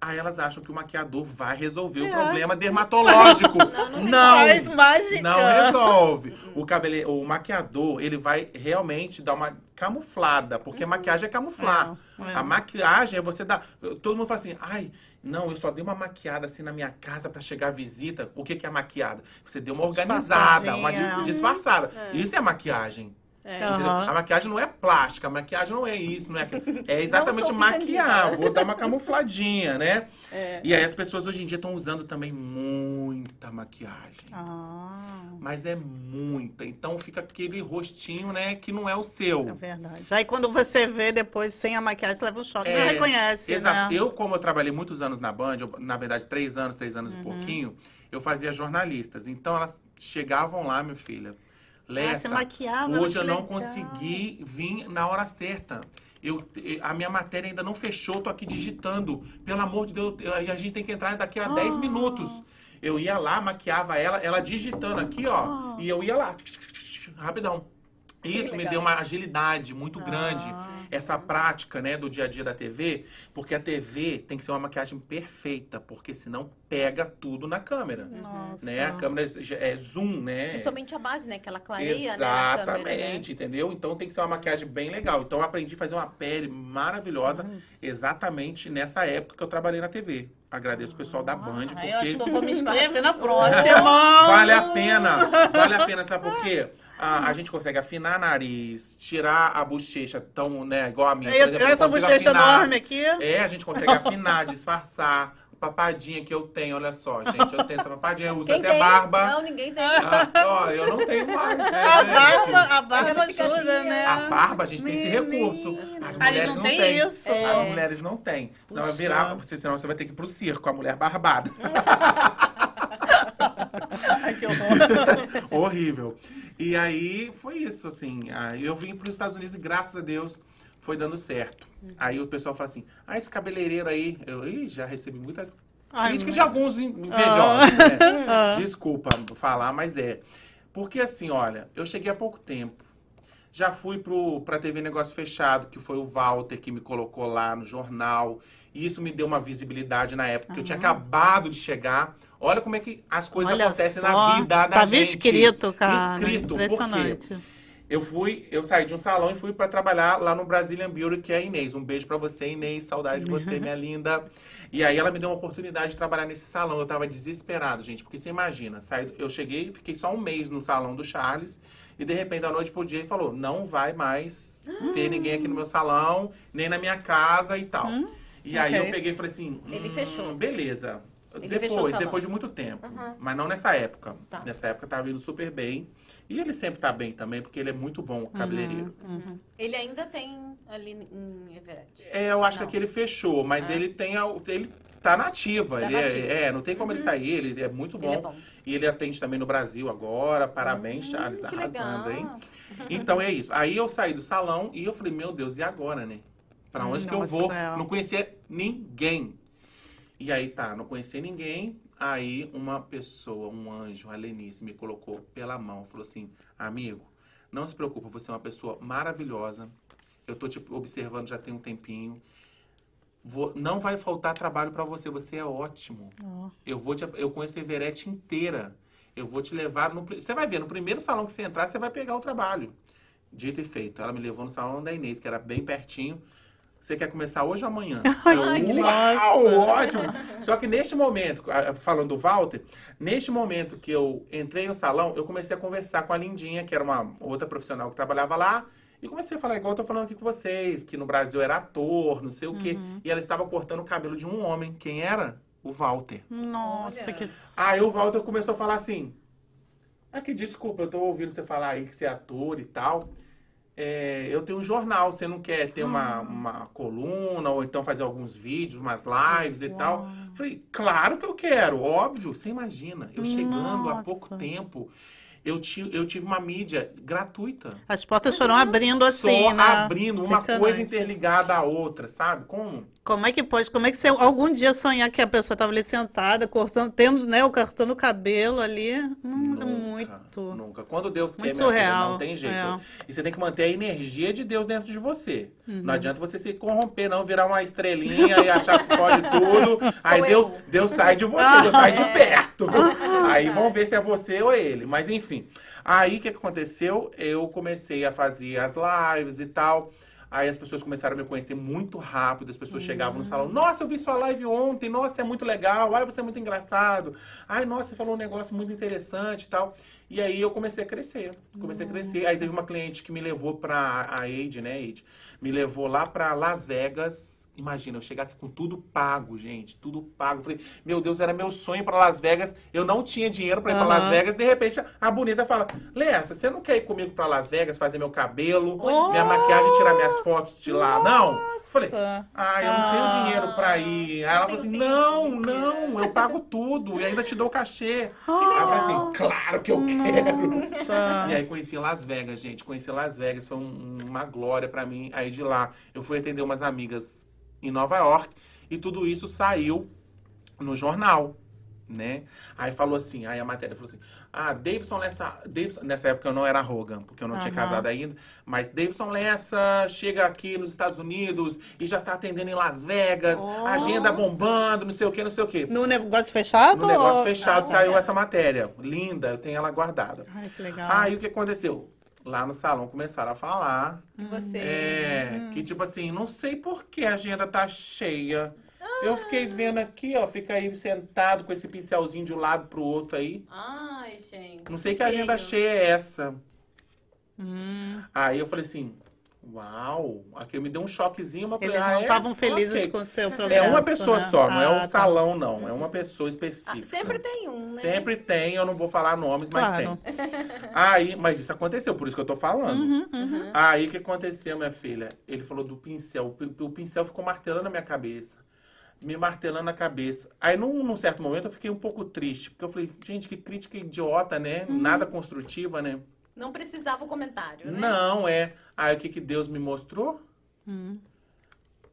Aí elas acham que o maquiador vai resolver o É. problema dermatológico. Não, não não, Faz mágica. não resolve. O cabele, o maquiador, ele vai realmente dar uma camuflada, porque maquiagem é camuflar. É, é. A maquiagem é você dar. Todo mundo fala assim, ai, não, eu só dei uma maquiada assim na minha casa pra chegar a visita. O que, que é maquiada? Você deu uma organizada, uma disfarçada. Isso é maquiagem. É. A maquiagem não é plástica, a maquiagem não é isso, não é aquilo. É exatamente maquiar, vou dar uma camufladinha, né? É. E aí as pessoas hoje em dia estão usando também muita maquiagem. Ah, Mas é muita. Então fica aquele rostinho, né, que não é o seu. é verdade. Aí quando você vê depois sem a maquiagem, você leva um choque. É, não reconhece, Exato. né? Eu, como eu trabalhei muitos anos na Band, eu, na verdade, três anos, três anos Uhum. e pouquinho, eu fazia jornalistas. Então elas chegavam lá, minha filha. Lessa, Ah, você maquiava, hoje eu não legal. consegui vir na hora certa. Eu, a minha matéria ainda não fechou, tô aqui digitando. Pelo amor de Deus, eu- a gente tem que entrar daqui a 10 Ah. minutos. Eu ia lá, maquiava ela, ela digitando aqui, ó. Ah. E eu ia lá, rapidão. Isso me deu uma agilidade muito grande, Ah. essa prática, né, do dia a dia da TV, porque a TV tem que ser uma maquiagem perfeita, porque senão pega tudo na câmera, Nossa. né? A câmera é zoom, né? Principalmente a base, né? Que ela clareia, né? Exatamente, câmera, né? entendeu? Então tem que ser uma maquiagem bem legal. Então eu aprendi a fazer uma pele maravilhosa Uhum. exatamente nessa época que eu trabalhei na TV. Agradeço o pessoal da Band, Ah, eu acho que porque eu vou me inscrever na próxima. vale a pena. Vale a pena, sabe por quê? A, a gente consegue afinar nariz, tirar a bochecha tão, né, igual a minha. por exemplo, Essa bochecha afinar. enorme aqui. É, a gente consegue afinar, disfarçar. Papadinha que eu tenho, olha só, gente. Eu tenho essa papadinha, eu uso Quem até tem? barba. Não, ninguém tem. Ah, ó, eu não tenho mais, né, A barba, a barba ajuda, né? A barba, a gente tem esse Menina. recurso. As Ah, mulheres não não têm têm. isso. As É. mulheres não têm. Senão vai Puxa. virar, você- senão você vai ter que ir pro circo, a mulher barbada. Ai, que horror. Horrível. E aí foi isso, assim. Aí eu vim para os Estados Unidos e graças a Deus foi dando certo. Aí o pessoal fala assim: ah, esse cabeleireiro aí. Eu Ih, já recebi muitas Ai, críticas de alguns invejosos, né? Desculpa falar, mas é. Porque assim, olha, eu cheguei há pouco tempo. Já fui pro, pra TV Negócio Fechado, que foi o Walter que me colocou lá no jornal. E isso me deu uma visibilidade na época, que eu tinha acabado de chegar. Olha como é que as coisas Olha acontecem só, na vida da tava gente. escrito, cara. Escrito, por quê? Eu fui, eu saí de um salão e fui pra trabalhar lá no Brazilian Beauty, que é a Inês. Um beijo pra você, Inês. Saudade de você, minha linda. E aí ela me deu uma oportunidade de trabalhar nesse salão. Eu tava desesperado, gente, porque você imagina, saí, eu cheguei, fiquei só um mês no salão do Charles e de repente da noite pro dia ele falou: "Não vai mais ter ninguém aqui no meu salão, nem na minha casa e tal". E aí eu peguei e falei assim: Ele "Hum, fechou. Beleza. Ele fechou depois, salão. depois de muito tempo. Mas não nessa época. Tá. Nessa época tava indo super bem. E ele sempre tá bem também, porque ele é muito bom cabeleireiro. Ele ainda tem ali em Everett. É, eu acho Não. que aquele fechou, mas ele tem a- ele tá nativa, Tá ele é- nativo. É, não tem como ele sair, ele é muito bom. Ele é bom. E ele atende também no Brasil agora. Parabéns, Charles, que arrasando, legal. hein? Então é isso. Aí eu saí do salão e eu falei, meu Deus, e agora, né? Pra onde que eu Nossa, vou? é. Não conhecia ninguém. E aí tá, não conhecia ninguém. Aí uma pessoa, um anjo, a Lenice, me colocou pela mão, falou assim: amigo, não se preocupa, você é uma pessoa maravilhosa. Eu tô te observando já tem um tempinho. Vou- não vai faltar trabalho pra você, você é ótimo. Ó. Eu vou te, eu conheço a Everett inteira. Eu vou te levar no, você vai ver, no primeiro salão que você entrar, você vai pegar o trabalho. Dito e feito. Ela me levou no salão da Inês, que era bem pertinho. Você quer começar hoje ou amanhã? Ai, que eu, uau, ótimo. Só que neste momento, falando do Walter, neste momento que eu entrei no salão, eu comecei a conversar com a Lindinha, que era uma outra profissional que trabalhava lá, e comecei a falar igual eu tô falando aqui com vocês, que no Brasil era ator, não sei o quê. E ela estava cortando o cabelo de um homem. Quem era? O Walter. Nossa, Olha. que... Aí o Walter começou a falar assim: Ah, que desculpa, eu tô ouvindo você falar aí que você é ator e tal. É, eu tenho um jornal, você não quer ter uma, uma coluna ou então fazer alguns vídeos, umas lives e tal? Falei, claro que eu quero, óbvio. Você imagina, eu chegando há Nossa. pouco tempo, eu, ti, eu tive uma mídia gratuita. As portas foram abrindo assim, Só né? abrindo uma coisa interligada à outra, sabe? Como? Como é que pode? Como é que você algum dia sonhar que a pessoa estava ali sentada, cortando, tendo, né, o cortando o cabelo ali? Hum, Nunca, muito. Nunca. Quando Deus Muito quer, minha filha, surreal, não tem jeito. é. E você tem que manter a energia de Deus dentro de você. Uhum. Não adianta você se corromper, não, virar uma estrelinha e achar que pode tudo. Aí eu. Deus, Deus sai de você, Deus sai de perto. Aí vamos ver se é você ou ele. Mas enfim. Aí o que aconteceu? Eu comecei a fazer as lives e tal. Aí as pessoas começaram a me conhecer muito rápido, as pessoas chegavam no salão, nossa, eu vi sua live ontem, nossa, é muito legal, ai, você é muito engraçado, ai, nossa, você falou um negócio muito interessante e tal. E aí eu comecei a crescer, comecei a crescer. Aí teve uma cliente que me levou pra a Aide, né, Aide? Me levou lá pra Las Vegas. Imagina, eu chegar aqui com tudo pago, gente, tudo pago. Falei, meu Deus, era meu sonho pra Las Vegas. Eu não tinha dinheiro pra ir pra Aham. Las Vegas. De repente, a bonita fala: Lessa, você não quer ir comigo pra Las Vegas fazer meu cabelo, Oh! minha maquiagem, tirar minhas fotos de lá? Não. Falei, Nossa. ah, eu não tenho Ah. dinheiro pra ir. Aí ela falou assim: não, não, eu pago tudo e ainda te dou o cachê. Aí eu falei assim: claro que eu quero. Nossa. E aí conheci Las Vegas, gente. Conheci Las Vegas, foi um- uma glória pra mim. Aí de lá eu fui atender umas amigas em Nova York e tudo isso saiu no jornal. né? Aí falou assim, aí a matéria falou assim, ah, Davidson Lessa, Davidson, nessa época eu não era Rogan, porque eu não tinha Aham. casado ainda, mas Davidson Lessa chega aqui nos Estados Unidos e já tá atendendo em Las Vegas, agenda bombando, não sei o que, não sei o que. No negócio fechado? No negócio ou- fechado Ah, saiu essa matéria, linda, eu tenho ela guardada. Ai, que legal. Aí o que aconteceu? Lá no salão começaram a falar você. é, que tipo assim, não sei por que a agenda tá cheia. Eu fiquei vendo aqui, ó, fica aí sentado com esse pincelzinho de um lado pro outro aí. Ai, gente. Não sei que agenda feio. cheia é essa. Hum, Aí eu falei assim, uau, aqui me deu um choquezinho, mas eu eles falei, ah, não é? estavam felizes Ok. com o seu É progresso, uma pessoa né? só, não é Ah, um tá. salão, não. É uma pessoa Ah, específica. sempre tem um, né? Sempre tem, eu não vou falar nomes, mas Claro. tem. Aí, mas isso aconteceu, por isso que eu tô falando. Uhum, Aí o que aconteceu, minha filha? Ele falou do pincel. O pi- O pincel ficou martelando na minha cabeça. Me martelando na cabeça. Aí, num, num certo momento, eu fiquei um pouco triste. Porque eu falei, gente, que crítica idiota, né? Uhum. Nada construtiva, né? Não precisava o comentário, né? Não, é. Aí o que, que Deus me mostrou? Hum.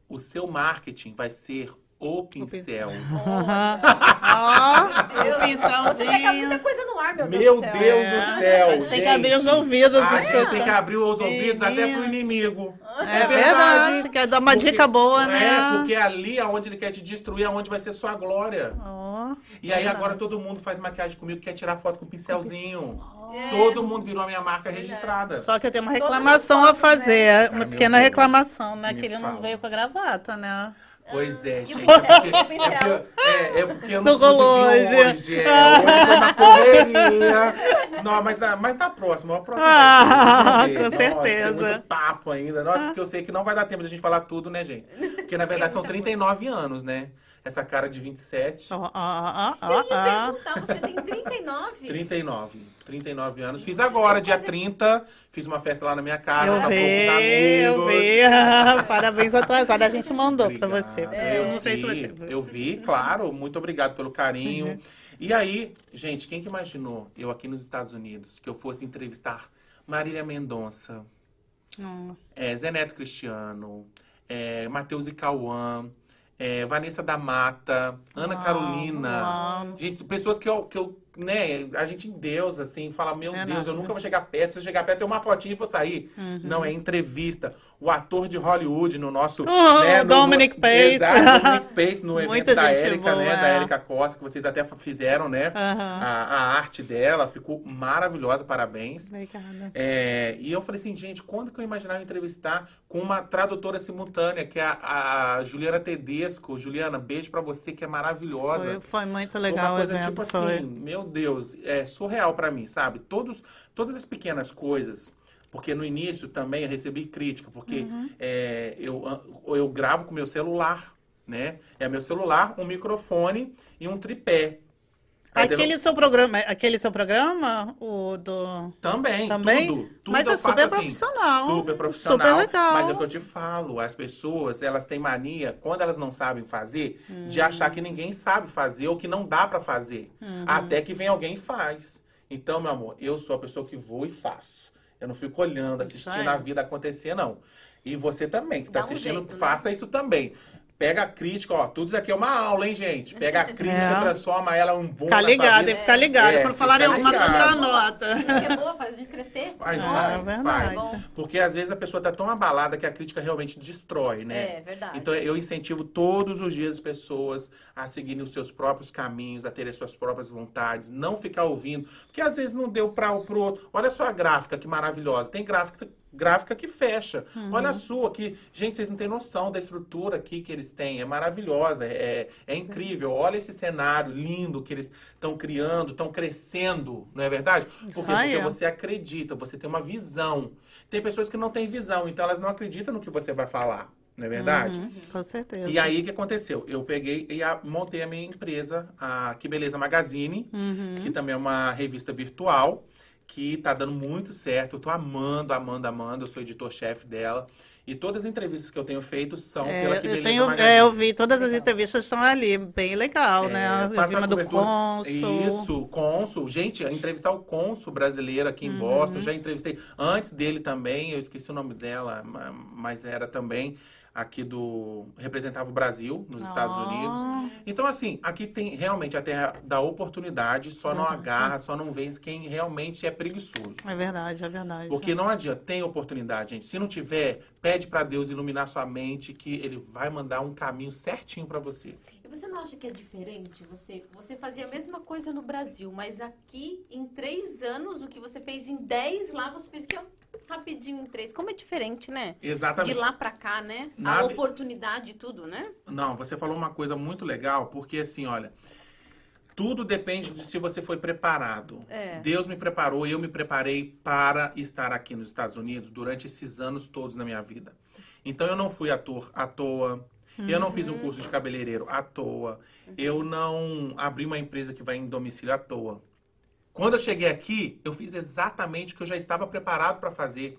O seu marketing vai ser o pincel. Ó, Deus. o taca muita pincelzinho. coisa no ar, meu, Meu Deus do céu. Deus do céu, A gente tem que abrir os ouvidos. A escuta. gente tem que abrir os ouvidos até pro inimigo. É verdade, quer dar uma Porque- dica boa, É, né? porque ali aonde ele quer te destruir, é onde vai ser sua glória. Ó, E aí agora todo mundo faz maquiagem comigo, quer tirar foto com pincelzinho. É. Todo mundo virou a minha marca registrada. Só que eu tenho uma reclamação as a fotos, fazer, Ah, uma meu pequena Deus. reclamação, né? Me Que ele não fala. veio com a gravata, né? Pois é, gente. é? É porque, é, porque eu Não não, pude hoje. hoje. É, hoje foi uma correria. Não, mas, na, mas na próxima, a próxima. Ah, com Nossa, Tem certeza. muito papo ainda. Nossa, porque eu sei que não vai dar tempo de a gente falar tudo, né, gente? Porque na verdade são 39 anos, né? Essa cara de 27. Ó, ó, ó, ó, Eu ia perguntar, você tem 39? 39. 39 anos. Fiz agora, dia 30. Fiz uma festa lá na minha casa. Eu com vi, eu vi. Parabéns atrasado. A gente mandou pra Obrigado. você. Eu Eu não sei se você viu. Eu vi, claro. Muito obrigado pelo carinho. Uhum. E aí, gente, quem que imaginou eu aqui nos Estados Unidos que eu fosse entrevistar Marília Mendonça, Hum. é, Zé Neto Cristiano, é, Matheus e Cauã, é, Vanessa da Mata, Ana Uau, Carolina. uau. Gente, pessoas que eu, que eu, né, a gente em Deus, assim, fala, meu É Deus, nada. eu nunca vou chegar perto. Se eu chegar perto, tem uma fotinha e vou sair. Uhum. Não, é entrevista. O ator de Hollywood no nosso. Oh, né, no- Dominic Pace. Exato, Dominic Pace no evento da boa, né? Da é. Érica Costa, que vocês até fizeram, né? A, a arte dela ficou maravilhosa, parabéns. Obrigada. É, e eu falei assim, gente, quando que eu imaginava entrevistar com uma tradutora simultânea, que é a, a Juliana Tedesco. Juliana, beijo pra você, que é maravilhosa. Foi, foi muito Foi legal uma o coisa tipo foi. assim, meu Deus, é surreal pra mim, sabe? Todos, todas as pequenas coisas. Porque no início também eu recebi crítica, porque Uhum. é, eu, eu gravo com meu celular, né? É meu celular, um microfone e um tripé. Aquele seu programa, aquele seu programa, o do. Também, Também? tudo. tudo Mas é super assim. profissional. Super profissional. Super legal. Mas é o que eu te falo, as pessoas, elas têm mania, quando elas não sabem fazer, de achar que ninguém sabe fazer ou que não dá pra fazer. Uhum. Até que vem alguém e faz. Então, meu amor, eu sou a pessoa que vou e faço. Eu não fico olhando, assistindo a vida acontecer, não. E você também, que tá Dá um assistindo, jeito, né? faça isso também. Pega a crítica, ó, tudo isso aqui é uma aula, hein, gente? Pega a crítica, É. transforma ela em bom Ficar ligado, que ficar ligado. É, Quando falarem alguma coisa, já anota. Crítica é boa, faz a gente crescer. Faz, Ah, faz, faz. Porque às vezes a pessoa tá tão abalada que a crítica realmente destrói, né? É, verdade. Então eu incentivo todos os dias as pessoas a seguirem os seus próprios caminhos, a terem as suas próprias vontades, não ficar ouvindo. Porque às vezes não deu para o pro outro. Olha só a gráfica, que maravilhosa. Tem gráfica, gráfica que fecha. Olha a sua, que, gente, vocês não têm noção da estrutura aqui que eles têm. É maravilhosa, é, é incrível. Olha esse cenário lindo que eles estão criando, estão crescendo, não é verdade? Por Isso quê? aí. Porque você acredita, você tem uma visão. Tem pessoas que não têm visão, então elas não acreditam no que você vai falar, não é verdade? Uhum, com certeza. E aí, o que aconteceu? Eu peguei e a- montei a minha empresa, a Que Beleza Magazine, Uhum. que também é uma revista virtual, que tá dando muito certo. Eu tô amando, amando, amando. Eu sou editor-chefe dela. E todas as entrevistas que eu tenho feito são É, pela Que eu, tenho, é, eu vi, todas as entrevistas estão ali, bem legal, né? É, Eu vi faça uma a do. Consul. Isso, o cônsul. Gente, entrevistar o cônsul brasileiro aqui em Uhum. Boston. Já entrevistei antes dele também, eu esqueci o nome dela, ma- mas era também. Aqui do. representava o Brasil nos Estados Ah. Unidos. Então, assim, aqui tem realmente a terra da oportunidade, só não Verdade. agarra, só não vence quem realmente é preguiçoso. É verdade, é verdade. Porque não adianta, tem oportunidade, gente. Se não tiver, pede pra Deus iluminar sua mente, que Ele vai mandar um caminho certinho pra você. E você não acha que é diferente? Você, você fazia a mesma coisa no Brasil, mas aqui, em três anos, o que você fez em dez lá, você fez ó, rapidinho em três. Como é diferente, né? De Exatamente. lá pra cá, né? Na A oportunidade e tudo, né? Não, você falou uma coisa muito legal, porque assim, olha, tudo depende de se você foi preparado. É. Deus me preparou, eu me preparei para estar aqui nos Estados Unidos durante esses anos todos na minha vida. Então eu não fui ator à toa. Eu não fiz um curso de cabeleireiro à toa. Eu não abri uma empresa que vai em domicílio à toa. Quando eu cheguei aqui, eu fiz exatamente o que eu já estava preparado para fazer.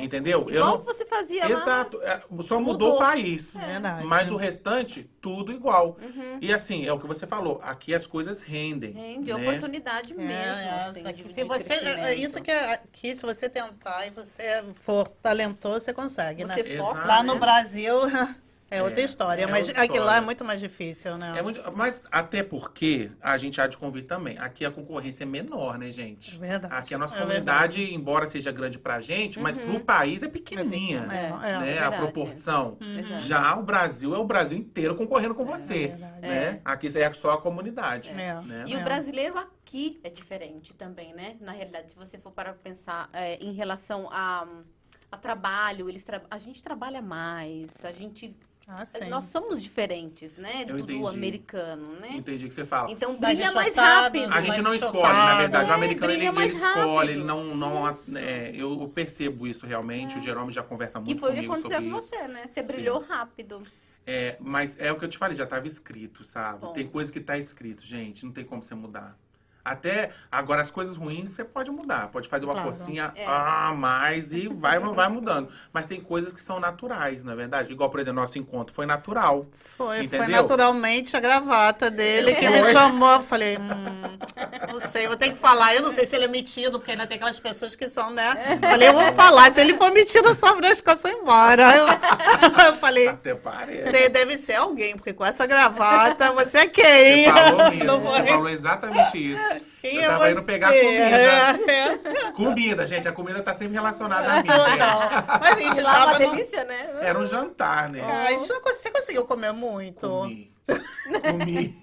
Entendeu? eu Igual não... que você fazia lá. Exato, mas- é, só mudou, mudou. o país. É verdade. Mas o restante, tudo igual. Uhum. E assim, é o que você falou, aqui as coisas rendem. Rende né? oportunidade mesmo, É, assim, é, de- se de você, é isso que é- aqui, se você tentar e você for talentoso, você consegue, Você né? foca, Lá né? no Brasil é outra É, história, é mas outra aqui lá história. é muito mais difícil, né? É muito- mas até porque a gente há de convir também. Aqui a concorrência é menor, né, gente? É verdade. Aqui a nossa É comunidade, embora seja grande pra gente, mas pro país é pequenininha. É, é, né? é a proporção. Verdade. Já o Brasil é o Brasil inteiro concorrendo com você. verdade. né? Aqui é só a comunidade. É. né? E É. o brasileiro aqui é diferente também, né? Na realidade, se você for para pensar é, em relação a, a trabalho, eles tra- a gente trabalha mais, a gente Ah, sim. nós somos diferentes, né? Eu Do, entendi. americano, né? Entendi o que você fala. Então Mais brilha mais esforçados, rápido. A gente mais não escolhe, na verdade. O É, americano, ele, ele mais escolhe, ele não... não é, eu percebo isso realmente. O Jerome já conversa muito Que foi o que comigo aconteceu com isso. você, né? Você Sim. brilhou rápido. É, mas é o que eu te falei, já estava escrito, sabe? Bom. Tem coisa que tá escrito, gente. Não tem como você mudar. Até agora as coisas ruins você pode mudar, pode fazer uma Claro. forcinha É. a mais e vai, vai mudando. Mas tem coisas que são naturais, na é verdade. Igual, por exemplo, nosso encontro foi natural. Foi, Entendeu? foi naturalmente a gravata dele que me chamou. Eu falei, hum, não sei, vou ter que falar. Eu não sei se ele é metido, porque ainda tem aquelas pessoas que são, né? Falei, eu vou falar. Se ele for metido, eu só e ir embora. Eu, eu falei, Até parece. você deve ser alguém, porque com essa gravata você é quem? Você falou mesmo, você falou exatamente isso. Quem eu é tava indo você? pegar comida. É, é. Comida, gente. A comida tá sempre relacionada a mim, gente. Mas a gente lá é uma tava no... delícia, né? Era um jantar, né? Ah, a gente não Você conseguiu comer muito? Comi. Comi.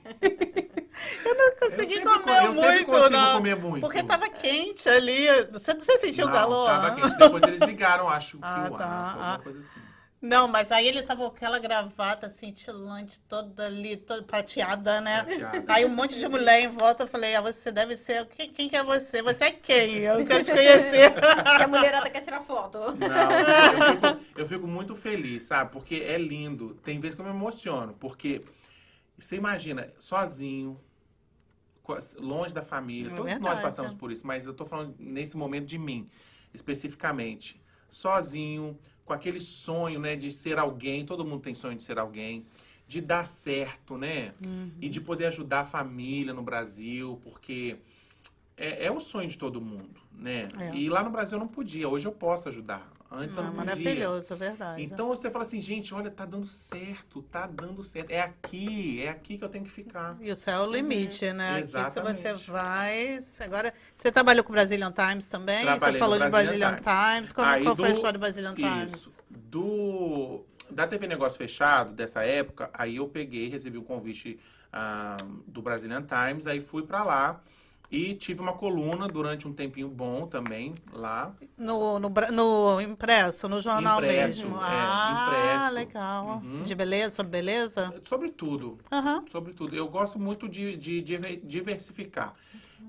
Eu não consegui comer eu sempre muito, consigo não. comer muito. Porque tava quente ali. Você, você sentiu o calor? Tava quente. Depois eles ligaram, acho que Ah, o tá. ar, foi Ah. alguma coisa assim. Não, mas aí ele tava com aquela gravata cintilante toda ali, toda prateada, né? Prateada. Aí um monte de mulher em volta, eu falei, ah, você deve ser... Quem, quem que é você? Você é quem? Eu quero te conhecer. Que a mulherada quer tirar foto. Não, eu fico, eu fico muito feliz, sabe? Porque é lindo. Tem vezes que eu me emociono, porque você imagina, sozinho, longe da família, É todos verdade, nós passamos é. por isso, mas eu tô falando nesse momento de mim, especificamente. Sozinho, com aquele sonho, né, de ser alguém, todo mundo tem sonho de ser alguém, de dar certo, né? Uhum. E de poder ajudar a família no Brasil, porque é, é o sonho de todo mundo, né? É. E lá no Brasil eu não podia, hoje eu posso ajudar. Antes Ah, não podia. maravilhoso, é verdade. Então você fala assim, gente, olha, tá dando certo, tá dando certo. É aqui, é aqui que eu tenho que ficar. E o céu é o limite, né? Aqui, se Exatamente. você vai... Agora, você trabalhou com o Brazilian Times também? Trabalhei você falou de Brazilian Brazilian Times. Como, Aí qual foi a do- história do Brazilian Times? Isso. Do da TV Negócio Fechado, dessa época, aí eu peguei, recebi um convite ah, do Brazilian Times, aí fui pra lá e tive uma coluna durante um tempinho bom também lá. No, no, no impresso, no jornal Impresso, mesmo. é, ah, impresso. legal. Uhum. De beleza, sobre beleza? Sobre tudo, Aham. sobre tudo. Eu gosto muito de, de diver- diversificar.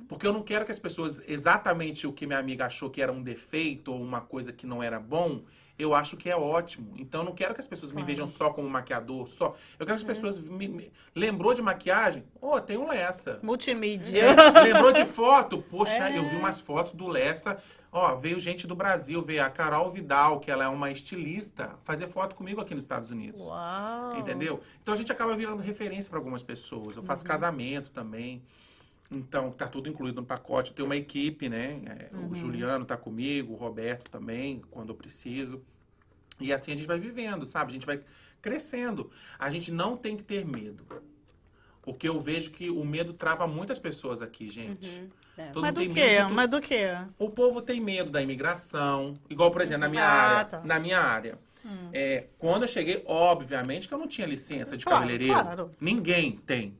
Porque eu não quero que as pessoas, exatamente o que minha amiga achou que era um defeito ou uma coisa que não era bom, eu acho que é ótimo. Então eu não quero que as pessoas me vejam só como maquiador, só. Eu quero que as pessoas me, me- lembrou de maquiagem? Ô, tem um Lessa. Multimídia. É, lembrou de foto? Poxa, eu vi umas fotos do Lessa. Ó, veio gente do Brasil, veio a Carol Vidal, que ela é uma estilista, fazer foto comigo aqui nos Estados Unidos. Uau. Entendeu? Então a gente acaba virando referência para algumas pessoas. Eu faço casamento também. Então, tá tudo incluído no pacote. Tenho uma equipe, né? É, O Juliano tá comigo, o Roberto também, quando eu preciso. E assim a gente vai vivendo, sabe? A gente vai crescendo. A gente não tem que ter medo. O que eu vejo que o medo trava muitas pessoas aqui, gente. É. Todo Mas do tem quê? Mas do quê? O povo tem medo da imigração. Igual, por exemplo, na minha Ah, área. tá. Na minha área. É, quando eu cheguei, obviamente que eu não tinha licença de Claro, cabeleireiro. claro. Ninguém tem.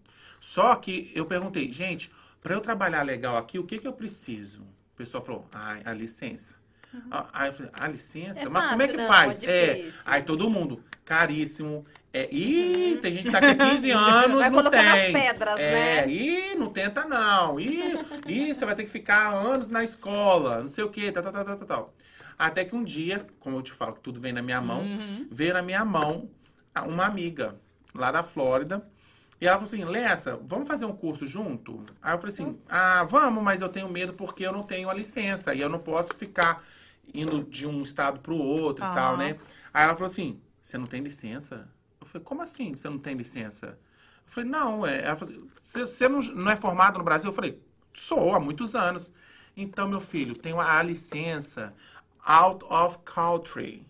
Só que eu perguntei, gente, para eu trabalhar legal aqui, o que, que eu preciso? O pessoal falou, ah, a licença. Ah, Aí eu falei, a licença? É Mas como é fácil, que não, faz? é É, aí todo mundo, caríssimo. É, ih, tem gente que tá aqui 15 anos, Vai não colocando as tem. pedras, é, né? Ih, não tenta não. Ih, ih, você vai ter que ficar anos na escola, não sei o quê, tal, tal, tal, tal, tal, tal. Até que um dia, como eu te falo, que tudo vem na minha mão, veio na minha mão uma amiga lá da Flórida. E ela falou assim, Lessa, vamos fazer um curso junto? Aí eu falei assim, ah, vamos, mas eu tenho medo porque eu não tenho a licença. E eu não posso ficar indo de um estado pro outro e tal, né? Aí ela falou assim, você não tem licença? Eu falei, como assim você não tem licença? Eu falei, não, é. Ela falou assim, você, não, não é formado no Brasil? Eu falei, sou, há muitos anos. Então, meu filho, tenho a licença out of country,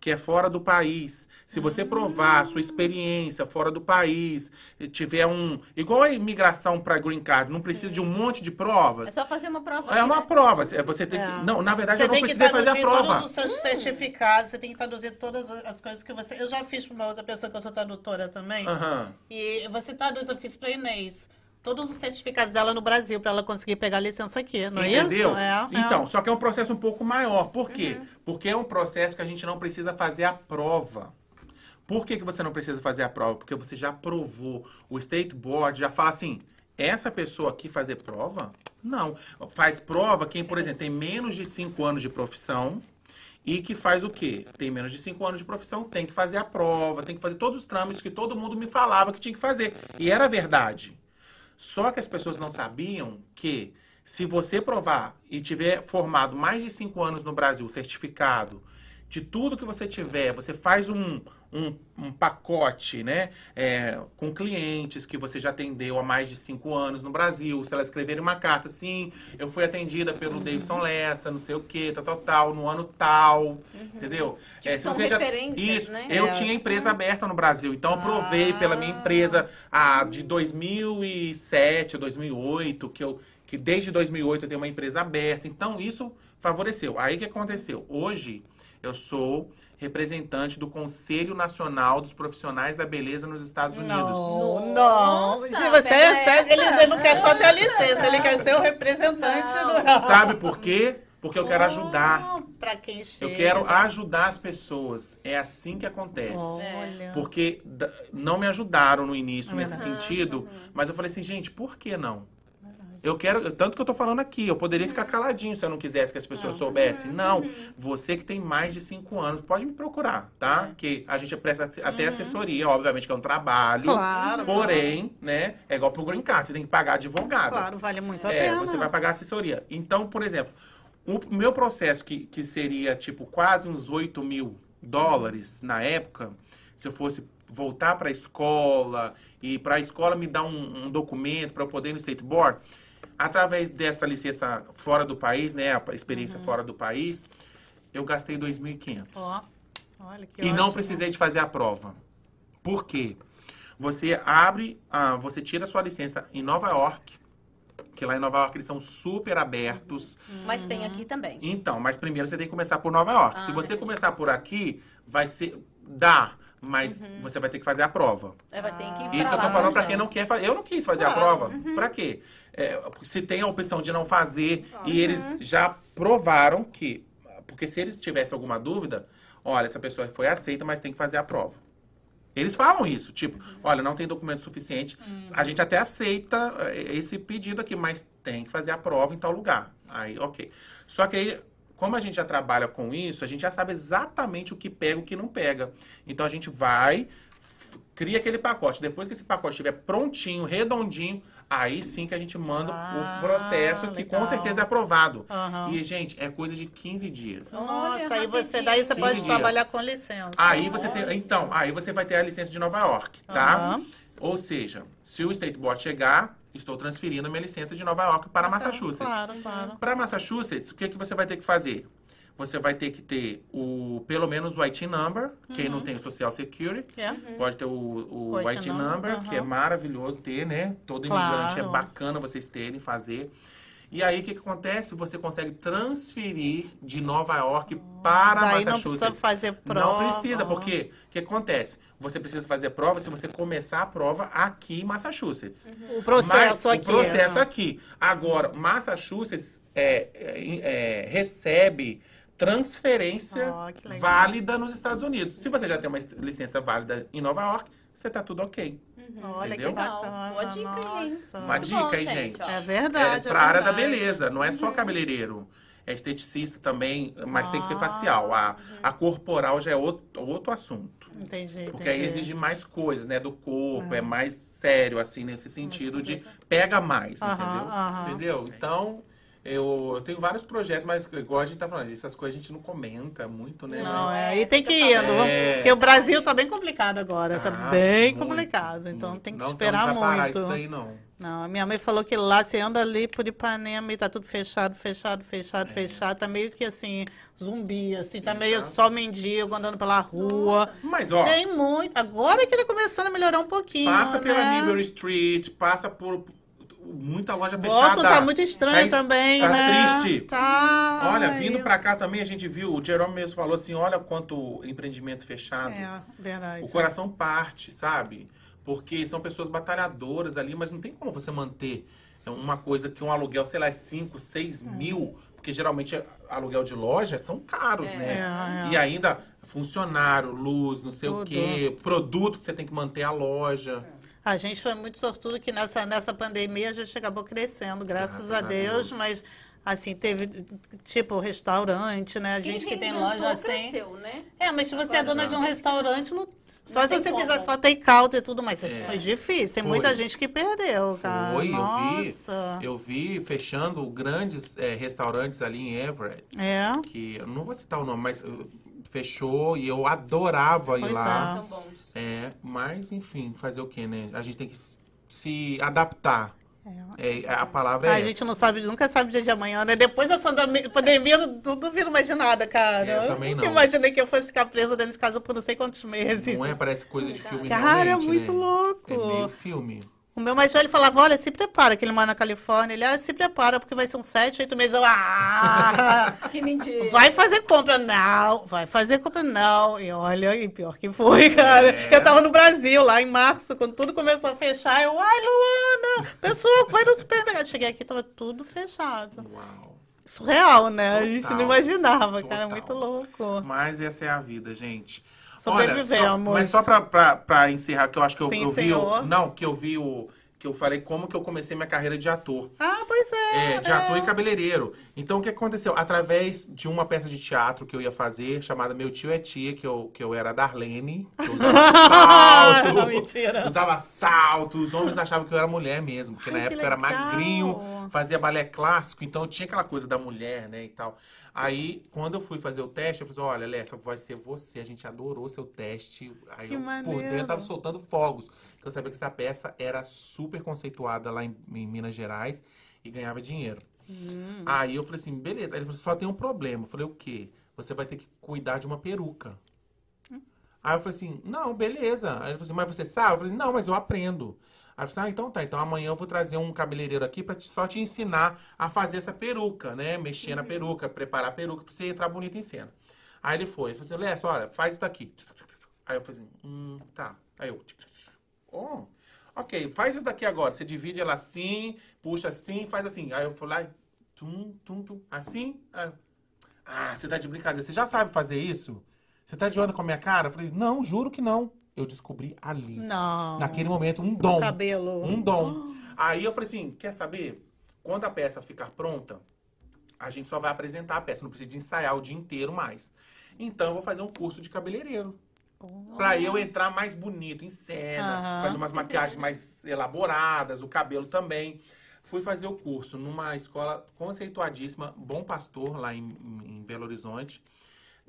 que é fora do país. Se você provar a sua experiência fora do país, tiver um. Igual a imigração para green card, não precisa de um monte de É provas. só fazer uma prova. É uma né? prova. Você tem É. que. Não, na verdade, Você eu não tem que precisei fazer a traduzir prova. todos os seus certificados, você tem que traduzir todas as coisas que você... Eu já fiz para uma outra pessoa que eu sou tradutora também. Aham. E você traduz, eu fiz para Inês. Todos os certificados dela no Brasil, para ela conseguir pegar a licença aqui, não é Entendeu? isso? É, é. Então, só que é um processo um pouco maior. Por quê? Porque é um processo que a gente não precisa fazer a prova. Por que, que você não precisa fazer a prova? Porque você já provou. O State Board já fala assim: essa pessoa aqui fazer prova? Não. Faz prova quem, por exemplo, tem menos de 5 anos de profissão e que faz o quê? Tem menos de 5 anos de profissão, tem que fazer a prova, tem que fazer todos os trâmites que todo mundo me falava que tinha que fazer. E era verdade. Só que as pessoas não sabiam que se você provar e tiver formado mais de cinco anos no Brasil, certificado, de tudo que você tiver, você faz um, um, um pacote, né? é, com clientes que você já atendeu há mais de cinco anos no Brasil. Se ela escrever uma carta, sim, eu fui atendida pelo Davidson Lessa, não sei o que, tal, tal, tal, no ano tal, entendeu? É, se são você já- Isso, né? eu É. tinha empresa aberta no Brasil, então eu provei pela minha empresa ah, de 2007, 2008, que eu que desde 2008 eu tenho uma empresa aberta. Então isso favoreceu. Aí o que aconteceu? Hoje eu sou representante do Conselho Nacional dos Profissionais da Beleza nos Estados Unidos. Não, não. Nossa, Se você é, ele, essa. ele não quer só ter a licença, ele quer ser o representante do... Sabe por quê? Porque eu quero ajudar. Para quem chega. Eu quero já- ajudar as pessoas. É assim que acontece. Olha. Porque da- não me ajudaram no início É nesse sentido, mas eu falei assim, gente, por que não? Eu quero, tanto que eu tô falando aqui, eu poderia ficar caladinho se eu não quisesse que as pessoas soubessem. Não, você que tem mais de cinco anos, pode me procurar, tá? Que a gente presta até assessoria, obviamente que é um trabalho. Claro, Porém, né, é igual pro Green Card, você tem que pagar advogado. Claro, vale muito a É, pena. você vai pagar assessoria. Então, por exemplo, o meu processo, que, que seria tipo quase uns 8 mil dólares na época, se eu fosse voltar para a escola e para a escola me dar um, um documento para eu poder ir no State Board, através dessa licença fora do país, né, a experiência Uhum. fora do país, eu gastei 2.500. Ó, olha que E não ótimo. precisei de fazer a prova. Por quê? Você abre, ah, você tira a sua licença em Nova York, que lá em Nova York eles são super abertos. Mas tem aqui também. Então, mas primeiro você tem que começar por Nova York. Ah, Se você começar por aqui, vai ser. dá, mas Uhum. você vai ter que fazer a prova. É, vai ter que ir pra Isso eu lá, tô falando pra né? quem não quer fazer. Eu não quis fazer a prova. Pra quê? É, se tem a opção de não fazer Uhum. e eles já provaram que. Porque se eles tivessem alguma dúvida, olha, essa pessoa foi aceita, mas tem que fazer a prova. Eles falam isso, tipo, Uhum. olha, não tem documento suficiente, a gente até aceita eh, esse pedido aqui, mas tem que fazer a prova em tal lugar. Aí, ok. Só que aí, como a gente já trabalha com isso, a gente já sabe exatamente o que pega e o que não pega. Então a gente vai, cria aquele pacote. Depois que esse pacote estiver prontinho, redondinho, aí sim que a gente manda Ah, o processo, que com certeza é aprovado. Aham. E, gente, é coisa de 15 dias. Nossa, aí você daí você 15 pode dias. trabalhar com licença. Aí você tem. Então, aí você vai ter a licença de Nova York, tá? Aham. Ou seja, se o State Board chegar, estou transferindo minha licença de Nova York para Massachusetts. Claro, claro. Para Massachusetts, o que, que você vai ter que fazer? Você vai ter que ter o pelo menos o IT number, quem Uhum. não tem o Social Security, É. pode ter o, o O IT number, number, que é maravilhoso ter, né? Todo imigrante é Claro. bacana vocês terem, fazer. E aí, o que, que acontece? Você consegue transferir de Nova York para Daí não Massachusetts. precisa fazer prova. Não precisa, porque o que acontece? Você precisa fazer prova se você começar a prova aqui em Massachusetts. O processo Mas aqui. O processo né? aqui. Agora, Massachusetts é, é, é, recebe transferência legal. válida nos Estados Unidos. Se você já tem uma licença válida em Nova York, você tá tudo ok. Olha Entendeu? que bacana. Boa dica aí, hein? nossa. Uma Muito dica bom, aí, gente. É verdade. É pra é área da beleza, não é Uhum. só cabeleireiro. É esteticista também, mas tem que ser Ah, facial. A, a corporal já é outro, outro assunto. Entendi. Porque aí entendi. exige mais coisas, né? Do corpo, é mais sério, assim, nesse sentido de pega mais, Aham, entendeu? Entendeu? Então, eu, eu tenho vários projetos, mas igual a gente tá falando, essas coisas a gente não comenta muito, né? Não, Mas- é, aí tem que ir. não É. Porque o Brasil tá bem complicado agora. Tá Ah, bem muito, complicado. Então muito. tem que não, esperar não vai parar muito. isso daí, não. Não, minha mãe falou que lá você anda ali por Ipanema e tá tudo fechado, fechado, fechado, É. fechado. Tá meio que assim, zumbi, assim, tá Exato. meio só mendigo andando pela rua. Mas, ó, Tem muito. Agora que tá começando a melhorar um pouquinho. passa pela né? Newbury Street, passa por muita loja Boston fechada. tá muito estranho Tá- também, tá né? triste. Tá. Olha, vindo pra cá também a gente viu, o Jerome mesmo falou assim, olha quanto empreendimento fechado. É, verdade. O coração parte, sabe? Porque são pessoas batalhadoras ali, mas não tem como você manter uma coisa que um aluguel, sei lá, é 5, 6 mil, porque geralmente é- aluguel de loja são caros, É. né? É, é. E ainda funcionário, luz, não sei o Tudo. quê, produto que você tem que manter a loja. A gente foi muito sortudo que nessa, nessa pandemia a gente acabou crescendo, graças, Graças a, a Deus, Deus. mas assim, teve tipo restaurante, né? A Quem gente que tem loja assim. cresceu, né? É, mas se você é dona de um restaurante, não- só Não se você como. fizer só take-out e tudo mais. É. Foi difícil, tem Foi. muita gente que perdeu, cara. Foi, eu vi. Nossa. Eu vi fechando grandes eh, restaurantes ali em Everett, É. que eu não vou citar o nome, mas uh, fechou e eu adorava ir Pois lá. Ah. São bons. É, mas enfim, fazer o quê, né? A gente tem que se adaptar. É, a palavra é a essa. gente não sabe, nunca sabe o dia de amanhã, né? Depois dessa pandem- pandemia, eu não duvido mais de nada, cara. É, eu também nunca não. imaginei que eu fosse ficar presa dentro de casa por não sei quantos meses. Não é, parece coisa de filme Cara, é muito né? louco. É meio filme. O meu mais velho falava, olha, se prepara, que ele mora na Califórnia. Ele, ah, se prepara, porque vai ser uns sete, oito meses. Eu, ah, Que mentira. vai fazer compra. Não, vai fazer compra, não. E olha, e pior que foi, cara. É. Eu tava no Brasil, lá em março, quando tudo começou a fechar. Eu, ai, Luana, pessoa, vai no supermercado. Cheguei aqui, tava tudo fechado. Uau. Surreal, né? a gente Total. não imaginava, cara. Total. Muito louco. Mas essa é a vida, gente. Sobrevivemos. Olha, só, mas só pra encerrar, que eu acho que eu, Sim, eu vi. O, não, que eu vi o. Que eu falei como que eu comecei minha carreira de ator. Ah, pois é. É, de ator e cabeleireiro. Então, o que aconteceu? Através de uma peça de teatro que eu ia fazer, chamada Meu Tio é Tia, que eu, que eu era Darlene, que eu usava salto. Mentira. Usava salto. Os homens achavam que eu era mulher mesmo, porque Ai, na época eu era magrinho, fazia balé clássico, então tinha aquela coisa da mulher, né, e tal. Aí, quando eu fui fazer o teste, eu falei, olha, Alessa, vai ser você, a gente adorou seu teste. Aí Que eu, por maneiro. dentro, eu tava soltando fogos. Porque eu sabia que essa peça era super conceituada lá em, em Minas Gerais e ganhava dinheiro. Hum. Aí eu falei assim, beleza. Aí ele falou, só tem um problema. Eu falei, o quê? Você vai ter que cuidar de uma peruca. Aí eu falei assim, não, beleza. Aí ele falou assim, mas você sabe? Eu falei, não, mas eu aprendo. Aí eu falei assim, ah, então tá. Então amanhã eu vou trazer um cabeleireiro aqui pra te- só te ensinar a fazer essa peruca, né? Mexer na peruca, preparar a peruca pra você entrar bonito em cena. Aí ele foi, ele falou assim, Lécio, olha, faz isso daqui. Aí eu falei assim, hum, tá. Aí eu, oh, ok, faz isso daqui agora. Você divide ela assim, puxa assim, faz assim. Aí eu fui lá tum, tum, tum, assim. Aí ah, você tá de brincadeira. Você já sabe fazer isso? Você tá de onda com a minha cara? Eu falei, não, juro que não. Eu descobri ali. Não. Naquele momento, um dom. cabelo. Um dom. Aí eu falei assim, quer saber? Quando a peça ficar pronta, a gente só vai apresentar a peça. Não precisa de ensaiar o dia inteiro mais. Então eu vou fazer um curso de cabeleireiro. Pra eu entrar mais bonito em cena, fazer umas maquiagens mais elaboradas, o cabelo também. Fui fazer o curso numa escola conceituadíssima, Bom Pastor, lá em, em Belo Horizonte.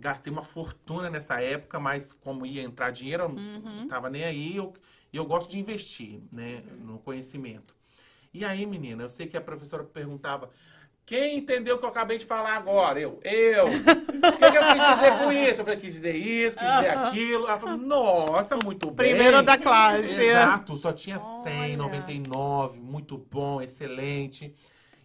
Gastei uma fortuna nessa época, mas como ia entrar dinheiro, eu não tava nem aí. Eu- E eu, gosto de investir, né, no conhecimento. E aí, menina, eu sei que a professora perguntava, Quem entendeu o que eu acabei de falar agora? Eu. Eu. O que, que eu quis dizer com isso? Eu falei, quis dizer isso, quis dizer aquilo. Ela falou, nossa, muito bem. Primeiro da classe. Exato, só tinha 100, 99, muito bom, excelente.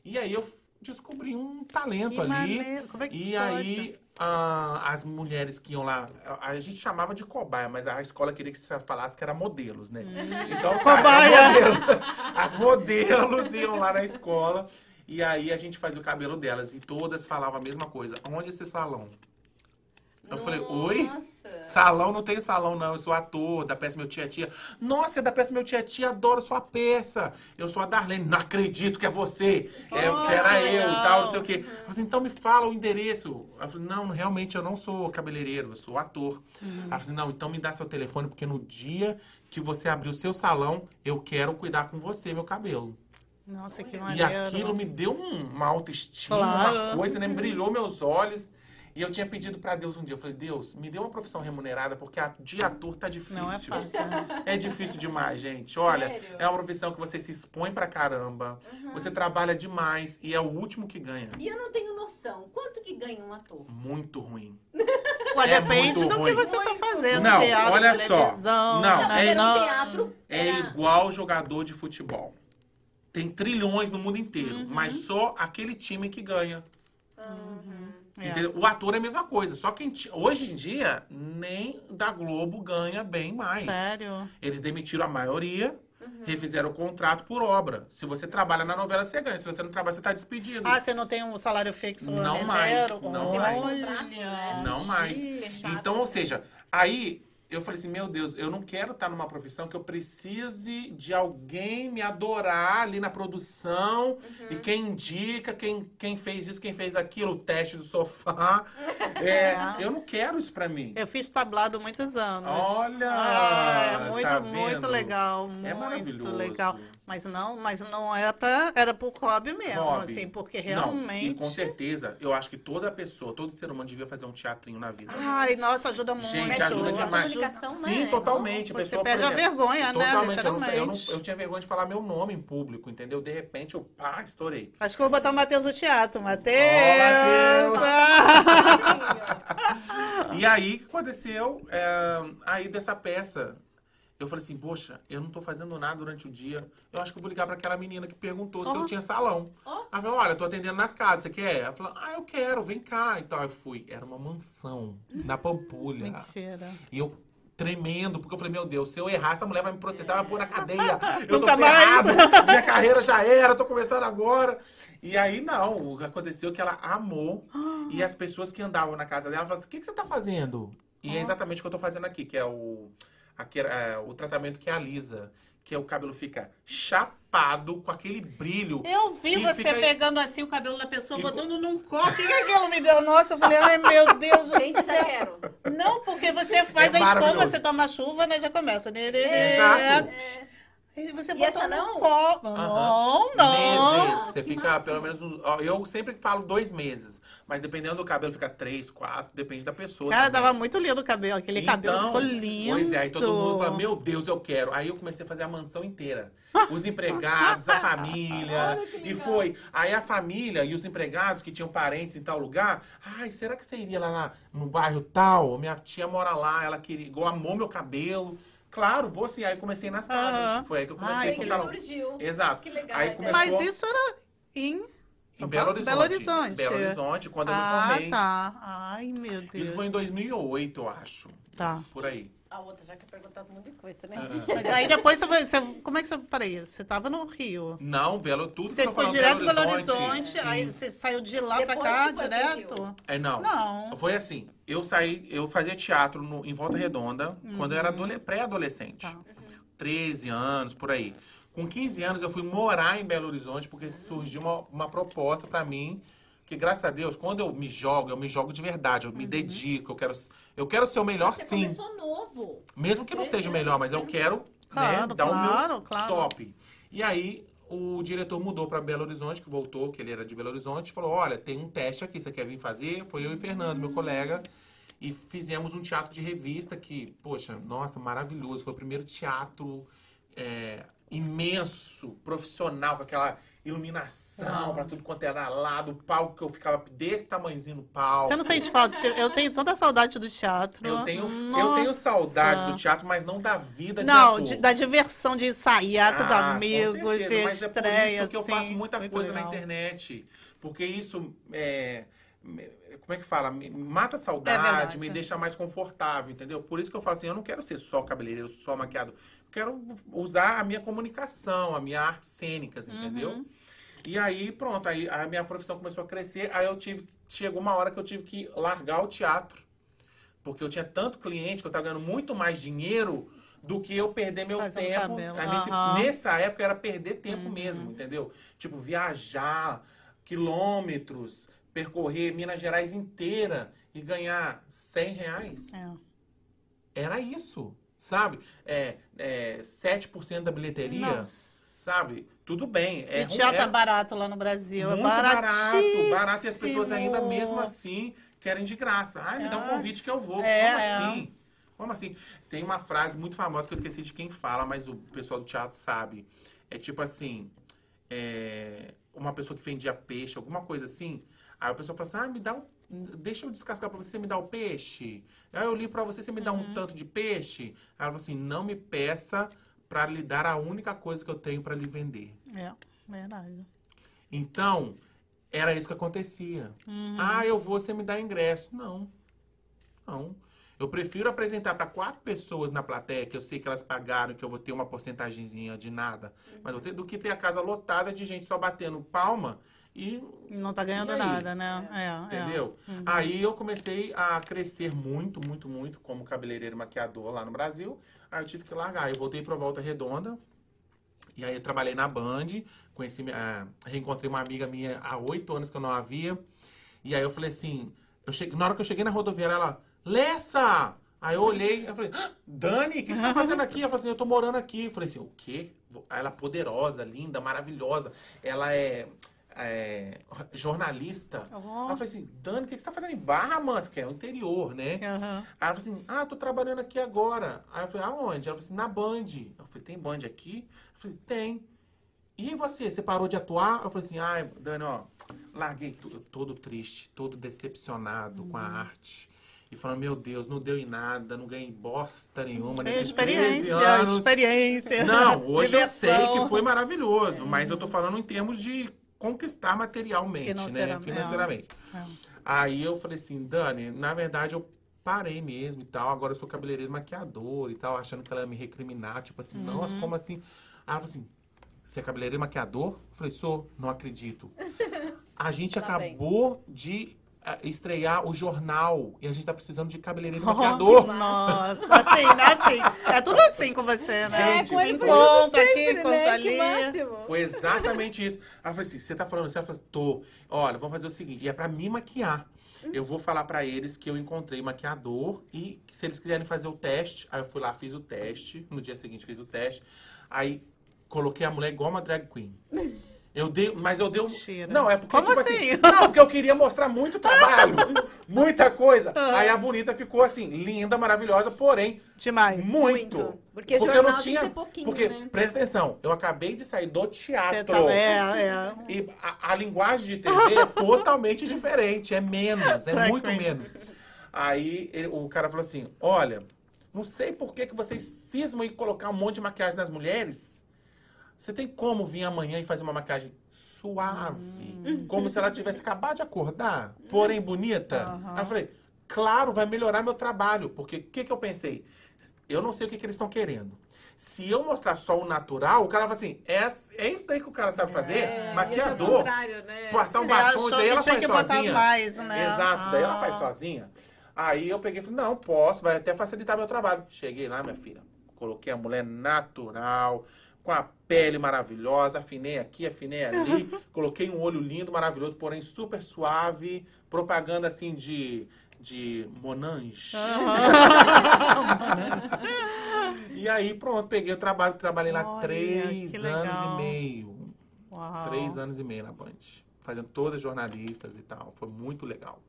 E aí eu descobri um talento Que ali. maneiro, como é que e pode? aí ah, as mulheres que iam lá, a, a gente chamava de cobaia, mas a escola queria que você falasse que era modelos, né? Então, tá, Cobaia. modelo. As modelos iam lá na escola. E aí a gente fazia o cabelo delas. E todas falavam a mesma coisa. Onde é esse salão? Eu falei, oi? Salão, não tenho salão, não. Eu sou ator da peça Meu Tia Tia. Nossa, é da peça Meu Tia Tia, adoro sua peça. Eu sou a Darlene. Não acredito que é você. É, Oh, era eu e tal, não sei o quê. Eu falei, então me fala o endereço. Eu falei, não, realmente eu não sou cabeleireiro, eu sou ator. Ela falou, não, então me dá seu telefone, porque no dia que você abrir o seu salão, eu quero cuidar com você, meu cabelo. Nossa, que E maneiro. aquilo me deu um- uma autoestima, Claro. uma coisa, né? Brilhou meus olhos. E eu tinha pedido pra Deus um dia, eu falei, Deus, me dê uma profissão remunerada, porque a, de ator tá difícil. Não é fácil, né? É difícil demais, gente. Olha, Sério? é uma profissão que você se expõe pra caramba, você trabalha demais e é o último que ganha. E eu não tenho noção. Quanto que ganha um ator? Muito ruim. Ué, É depende muito do ruim. que você tá Muito. fazendo. Não, teatro, olha só. televisão, Não, né? Era um Não- teatro. É era- igual jogador de futebol. Tem trilhões no mundo inteiro, Uhum. mas só aquele time que ganha. É. Entendeu? O ator é a mesma coisa. Só que hoje em dia, nem da Globo ganha bem mais. Sério? Eles demitiram a maioria, Uhum. refizeram o contrato por obra. Se você trabalha na novela, você ganha. Se você não trabalha, você tá despedido. Ah, você não tem um salário fixo? Não mais, não Olha. mais. Contrato, né? não mais. Fechado. Então, ou seja, aí eu falei assim, meu Deus, eu não quero estar numa profissão que eu precise de alguém me adorar ali na produção Uhum. e quem indica, quem, quem fez isso, quem fez aquilo, o teste do sofá. É, eu não quero isso pra mim. Eu fiz tablado muitos anos. Olha! Ah, é muito, tá muito legal. É muito maravilhoso. legal. Mas não, mas não era pra, era por hobby mesmo, Hobby. assim, porque Não, realmente. e com certeza, eu acho que toda pessoa, todo ser humano devia fazer um teatrinho na vida. Ai, nossa, ajuda muito. Gente, ajuda a demais. comunicação, Sim, né? totalmente. Você pessoa, perde a exemplo, vergonha, né? Totalmente. Eu, não, sei- eu, não- eu tinha vergonha de falar meu nome em público, entendeu? De repente eu, pá, estourei. Acho que eu vou botar o Matheus no teatro. Matheus! Matheus! Ah! E aí, o que aconteceu? É, aí dessa peça, eu falei assim, poxa, eu não tô fazendo nada durante o dia. Eu acho que eu vou ligar pra aquela menina que perguntou se Ó. eu tinha salão. Ó. Ela falou, olha, eu tô atendendo nas casas, você quer? Ela falou, ah, eu quero, vem cá. Então eu fui. Era uma mansão, na Pampulha. Mentira. E eu tremendo, porque eu falei, meu Deus, se eu errar, essa mulher vai me processar, vai pôr na cadeia. Eu tô ferrado, minha carreira já era, tô começando agora. E aí, não, o que aconteceu é que ela amou. E as pessoas que andavam na casa dela falaram assim, o que, que você tá fazendo? E é exatamente o que eu tô fazendo aqui, que é o, aqui, é, o tratamento que alisa. Que é o cabelo fica chapado, com aquele brilho. Eu vi você fica- pegando assim o cabelo da pessoa, E- botando num copo. O que, aquilo me deu? Nossa, eu falei, ai meu Deus do Gente, céu. quero. Não, porque você faz É a escova, você toma chuva, né? Já começa. Exato. E você E bota essa não? copo. Não, não. Meses. Você que fica máximo. pelo menos. uns- ó, Eu sempre falo dois meses. Mas dependendo do cabelo, fica três, quatro, depende da pessoa. Cara, também. tava muito lindo o cabelo. Aquele cabelo Então, ficou lindo. Pois é, aí todo mundo fala, meu Deus, eu quero. Aí eu comecei a fazer a mansão inteira. Os empregados, a família. Olha que e foi. Aí a família e os empregados que tinham parentes em tal lugar. Ai, será que você iria lá na- no bairro tal? Minha tia mora lá, ela queria, igual amou meu cabelo. Claro, vou sim. Aí comecei nas casas. Aham. Foi aí que eu comecei Ai, o que salão. surgiu. Exato. Que legal, Aí né? começou Mas isso era em... em Belo Horizonte. Belo Horizonte. Belo Horizonte, quando eu me Ah, formei. tá. Ai, meu Deus. Isso foi em 2008, eu acho. Tá. Por aí. A outra já tinha perguntado um monte de coisa, né? Mas aí depois você, você... Como é que você... Peraí, você tava no Rio. Não, Belo, tudo Você foi direto para Belo Horizonte, sim. aí você saiu de lá pra Depois cá, direto? É, não. Não. Foi assim. Eu saí, eu fazia teatro no- em Volta Redonda quando eu era Uhum. adole- pré-adolescente. Tá. 13 anos, por aí. Com 15 anos eu fui morar em Belo Horizonte porque surgiu uma, uma proposta pra mim. Que graças a Deus, quando eu me jogo, eu me jogo de verdade, eu Uhum. me dedico, eu quero, eu quero ser o melhor Você sim. começou novo. Mesmo que não seja o melhor, mas eu quero Claro, né, dar o claro, meu claro. top. E aí o diretor mudou para Belo Horizonte, que voltou, que ele era de Belo Horizonte, e falou: Olha, tem um teste aqui, você quer vir fazer? Foi eu e Fernando, meu colega. E fizemos um teatro de revista que, poxa, nossa, maravilhoso. Foi o primeiro teatro é, imenso, profissional, com aquela iluminação pra tudo quanto era lado, o palco que eu ficava desse tamanhozinho no palco. Você não sente falta? de- Eu tenho toda a saudade do teatro. Eu tenho, eu tenho saudade do teatro, mas não da vida de Não, de- da diversão de ensaiar com os Ah, amigos, certeza, de mas é por estreia, isso que eu assim, faço muita muito coisa na legal. internet. Porque isso é, como é que fala? Me mata a É saudade, verdade, me é. deixa mais confortável, entendeu? Por isso que eu falo assim, eu não quero ser só cabeleireiro, só maquiador. Eu quero usar a minha comunicação, a minha arte cênicas, entendeu? Uhum. E aí, pronto, aí a minha profissão começou a crescer, aí eu tive, chegou uma hora que eu tive que largar o teatro. Porque eu tinha tanto cliente que eu estava ganhando muito mais dinheiro do que eu perder meu Fazer tempo. nesse- aham. nessa época era perder Uhum. tempo mesmo, entendeu? Tipo, viajar quilômetros, percorrer Minas Gerais inteira e ganhar 100 reais. É. Era isso, sabe? É, é 7% da bilheteria, Nossa. sabe? Tudo bem. É, e é, é barato lá no Brasil. muito é barato, barato. E as pessoas ainda mesmo assim querem de graça. Ai, me dá um É. convite que eu vou. É, Como é. assim? Como assim? Tem uma frase muito famosa que eu esqueci de quem fala, mas o pessoal do teatro sabe. É tipo assim, é, uma pessoa que vendia peixe, alguma coisa assim. Aí a pessoa fala assim, ah, me dá um... Deixa eu descascar pra você, você me dá o peixe. Aí eu li pra você, você me dá Uhum. um tanto de peixe. Aí ela falou assim, não me peça pra lhe dar a única coisa que eu tenho pra lhe vender. É, verdade. Então, era isso que acontecia. Uhum. Ah, eu vou, você me dá ingresso. Não. Não. Eu prefiro apresentar para quatro pessoas na plateia, que eu sei que elas pagaram, que eu vou ter uma porcentagemzinha de nada, mas vou ter, do que ter a casa lotada de gente só batendo palma e. Não tá ganhando nada, né? É, é. Entendeu? Aí eu comecei a crescer muito, muito, muito como cabeleireiro maquiador lá no Brasil. Aí eu tive que largar. Eu voltei para Volta Redonda. E aí eu trabalhei na Band. Conheci, ah, reencontrei uma amiga minha há oito anos que eu não a via. E aí eu falei assim, eu cheguei, na hora que eu cheguei na rodoviária, ela, Lessa! Aí eu olhei, eu falei, "Ah, Dani, o que você tá fazendo aqui? Ela falou assim, eu tô morando aqui. Eu falei assim, o quê? Ela é poderosa, linda, maravilhosa. Ela é, é, jornalista. Aí eu falei assim, Dani, o que você tá fazendo em Barra Mansa? Que é o interior, né? Aham. Aí ela falou assim, ah, tô trabalhando aqui agora. Aí eu falei, aonde? Ela falou assim, na Band. Eu falei, tem Band aqui? Eu falei, tem. E você, você parou de atuar? Eu falei assim, ai, Dani, ó, larguei tudo, todo triste, todo decepcionado com a Uhum. arte. E falando, meu Deus, não deu em nada, não ganhei bosta nenhuma nesses 13 experiência, anos. experiência. Não, hoje eu sei diversão. que foi maravilhoso, mas eu tô falando em termos de conquistar materialmente, né? Financeiramente. É. Aí eu falei assim, Dani, na verdade eu parei mesmo e tal, agora eu sou cabeleireiro maquiador e tal, achando que ela ia me recriminar, tipo assim, nossa, Uhum. como assim? Aí ela falou assim, você é cabeleireiro maquiador? Eu falei, sou, não acredito. A gente Tá bem. acabou de ah, estrear o jornal e a gente tá precisando de cabeleireiro e Oh, maquiador. Nossa, assim, né? Assim. É tudo assim com você, né? Gente, é, coisa encontra aqui, encontra né? ali. Foi exatamente isso. Aí eu falei assim, você tá falando assim? Ela falou, tô. Olha, vamos fazer o seguinte, e é pra me maquiar. Eu vou falar pra eles que eu encontrei maquiador e que se eles quiserem fazer o teste, aí eu fui lá, fiz o teste, no dia seguinte fiz o teste, aí coloquei a mulher igual uma drag queen. Eu dei, mas eu dei um... Mentira. Não, é porque, Como tipo assim? Não, porque eu queria mostrar muito trabalho, muita coisa. Aí a bonita ficou assim, linda, maravilhosa, porém, Demais. muito. Muito. Porque eu jornal não tem que tinha. ser pouquinho, porque, né? presta atenção, eu acabei de sair do teatro. Tá, é, é. E a, a linguagem de TV é totalmente diferente, é menos, é Drag muito queen. menos. Aí ele- o cara falou assim: olha, não sei por que, que vocês cismam em colocar um monte de maquiagem nas mulheres. Você tem como vir amanhã e fazer uma maquiagem suave, Hum. como se ela tivesse acabado de acordar, porém bonita? Aí eu falei, claro, vai melhorar meu trabalho, porque o que, que eu pensei? Eu não sei o que, que eles estão querendo. Se eu mostrar só o natural, o cara vai assim, é, é isso daí que o cara sabe fazer? É, o Maquiador. né? Passar um Você batom, achou daí que ela tinha faz que botar sozinha. mais, né? Exato, daí ela Ah. faz sozinha. Aí eu peguei e falei, não, posso, vai até facilitar meu trabalho. Cheguei lá, minha filha, coloquei a mulher natural, com a pele maravilhosa, afinei aqui, afinei ali, coloquei um olho lindo, maravilhoso, porém super suave, propaganda assim de, de Monange. E aí, pronto, peguei o trabalho, trabalhei lá Olha, três anos e meio. Uau. Três anos e meio na Band. Fazendo todas jornalistas e tal. Foi muito legal.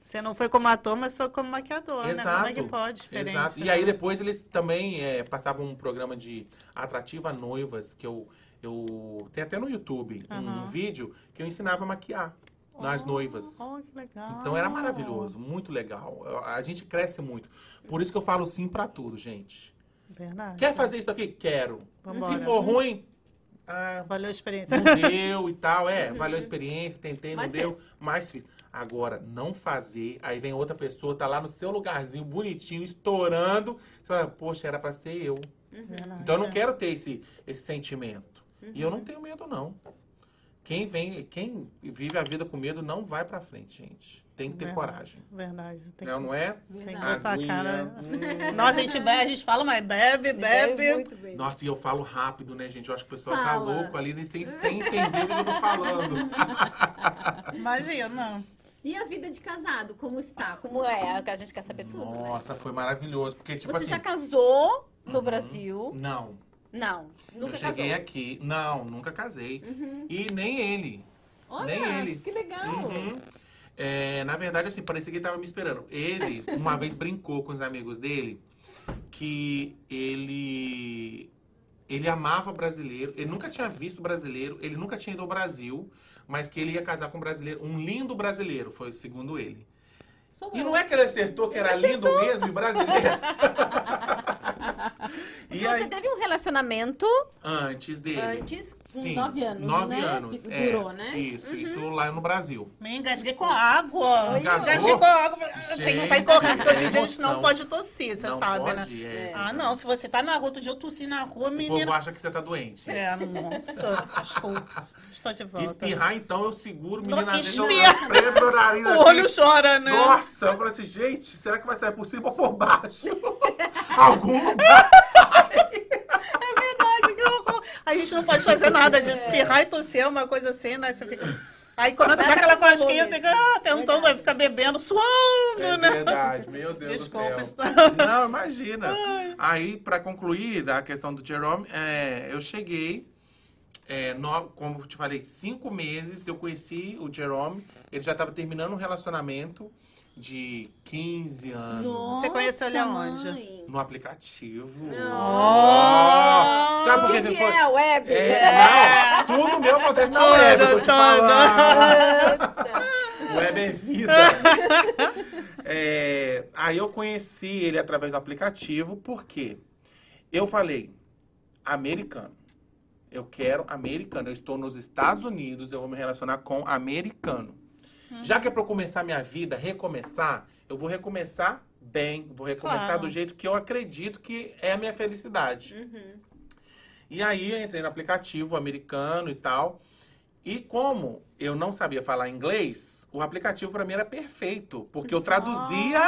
Você não foi como ator, mas foi como maquiador, né? Como é que Exato, pode? Diferente. Exato. E né? aí depois eles também é, passavam um programa de atrativa a noivas, que eu, eu tem até no YouTube um Aham. vídeo que eu ensinava a maquiar nas noivas. Oh, que legal. Então era maravilhoso, muito legal. A gente cresce muito. Por isso que eu falo sim pra tudo, gente. Verdade. Quer fazer isso aqui? Quero. Vambora. Se for ruim, ah, Valeu a experiência. não deu e tal. É, valeu a experiência, tentei, não Mas deu. fez. Mas fiz. Agora, não fazer, aí vem outra pessoa, tá lá no seu lugarzinho, bonitinho, estourando. Você fala, poxa, era pra ser eu. Verdade, Então eu não é. quero ter esse, esse sentimento. E eu não tenho medo, não. Quem vem, quem vive a vida com medo não vai pra frente, gente. Tem que ter Verdade, coragem. Verdade. Tem Não, que... não é? Tem que botar a cara. hum. Nossa, a gente bebe, a gente fala, mas bebe, bebe. muito bem. Nossa, e eu falo rápido, né, gente? Eu acho que o pessoal tá Fala. louco ali, nem sem, sem entender o que eu tô falando. Imagina. E a vida de casado, como está? Como é? Que a gente quer saber tudo, né? Nossa, foi maravilhoso. Porque, tipo Você assim. já casou no Brasil? Não. Não, nunca eu cheguei casou. aqui. Não, nunca casei. E nem ele. Olha, nem ele. que legal. Uhum. É, na verdade, assim, parecia que ele tava me esperando. Ele, uma vez, brincou com os amigos dele que ele. Ele amava brasileiro, ele nunca tinha visto brasileiro, ele nunca tinha ido ao Brasil, mas que ele ia casar com um brasileiro, um lindo brasileiro, foi segundo ele. Sou E eu. não é que ele acertou que era lindo mesmo e brasileiro. e Você aí, teve um relacionamento antes dele. antes, com Sim, nove anos, nove né? anos. Fico- é, Durou, né? Isso, isso lá no Brasil. Me engasguei com água. Engasgou? Engasguei com água. Tem que sair Gente, correndo, porque hoje em dia a gente não pode tossir, você não sabe, pode, né? é. Ah, não. Se você tá na rua, outro dia eu tossi na rua, O povo menina. acha que você tá doente. É, nossa, desculpa. Estou de volta. Espirrar, então, eu seguro, menina. vezes eu espirra. prendo o nariz O assim. olho chora, né? Nossa, eu falei assim, gente, será que vai sair por cima ou por baixo? Algum lugar. É verdade, que horror. A gente não pode fazer nada de espirrar e tossir, uma coisa assim, né? Você fica... Aí você dá aquela cosquinha, você fica ah, tentando, vai ficar bebendo, suando, É né? verdade, meu Deus Desculpa, do está- céu. Não, imagina. Aí, pra concluir da questão do Jerome, é, eu cheguei, é, no- como eu te falei, cinco meses eu conheci o Jerome. Ele já estava terminando um relacionamento de 15 anos. Nossa, Você conheceu ele aonde? mãe. No aplicativo. Oh! Sabe por que, foi? é a web? É, não, tudo meu acontece na web, eu tô te. Web é vida. É, aí eu conheci ele através do aplicativo, porque eu falei, americano. Eu quero americano. Eu estou nos Estados Unidos, eu vou me relacionar com americano. Já que é para eu começar minha vida, recomeçar, eu vou recomeçar bem, vou recomeçar Claro. do jeito que eu acredito que é a minha felicidade. E aí eu entrei no aplicativo americano e tal. E como eu não sabia falar inglês, o aplicativo para mim era perfeito, porque eu traduzia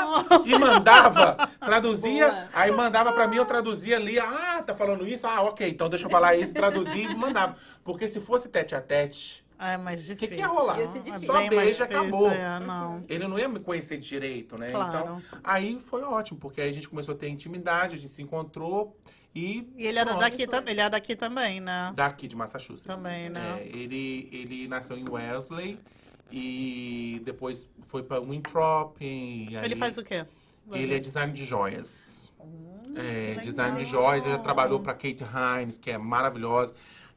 e mandava, traduzia, Boa. aí mandava para mim, eu traduzia ali, ah, tá falando isso? Ah, OK, então deixa eu falar isso, traduzia e mandava. Porque se fosse tete a tete, Ah, é mais o difícil. que, que ia rolar? Ia ser difícil. Só beijo e acabou. É, não. Ele não ia me conhecer direito, né? Claro. Então, aí foi ótimo, porque aí a gente começou a ter intimidade, a gente se encontrou e E ele era daqui também, ele é daqui também, né? Daqui de Massachusetts. Também, né? É, ele, ele nasceu em Wellesley e depois foi para Winthrop. Ele faz o quê? Ele é design de joias. Hum, é, design de joias. Ele já trabalhou para Kate Hines, que é maravilhosa.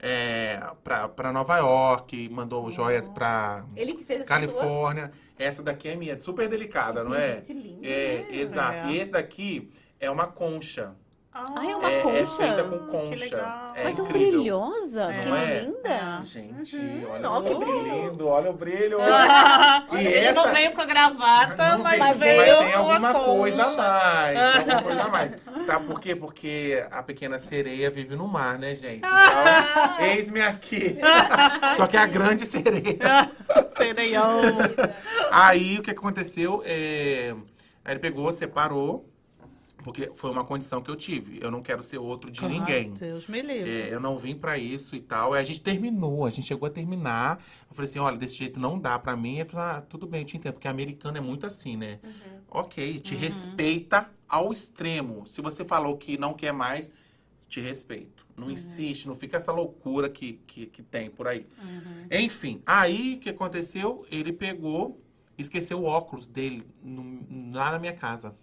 É, para Nova York, mandou joias para Califórnia. Essa daqui é minha, super delicada, não é? Gente, linda, É, né? exato. É. E esse daqui é uma concha. Ah, é uma É, é concha? feita com Que concha. legal. É Mas tão incrível. brilhosa, Não que é? linda. Gente, Uhum. olha Nossa, só que que lindo, olha o brilho. e ele essa não veio com a gravata, não mas veio, mas tem alguma coisa a mais. Tem alguma coisa a mais. Sabe por quê? Porque a pequena sereia vive no mar, né, gente? Então, eis-me aqui. Só que é a grande sereia. Sereião. Aí o que aconteceu? É... Aí ele pegou, separou, porque foi uma condição que eu tive. Eu não quero ser outro de ninguém. Deus me livre. É, eu não vim pra isso e tal. Aí a gente terminou, a gente chegou a terminar. Eu falei assim, olha, desse jeito não dá pra mim. Ele falou, ah, tudo bem, eu te entendo, porque americano é muito assim, né? Ok, te respeita ao extremo. Se você falou que não quer mais, te respeito. Não insiste, não fica essa loucura que, que, que tem por aí. Enfim, aí o que aconteceu? Ele pegou esqueceu o óculos dele no- lá na minha casa.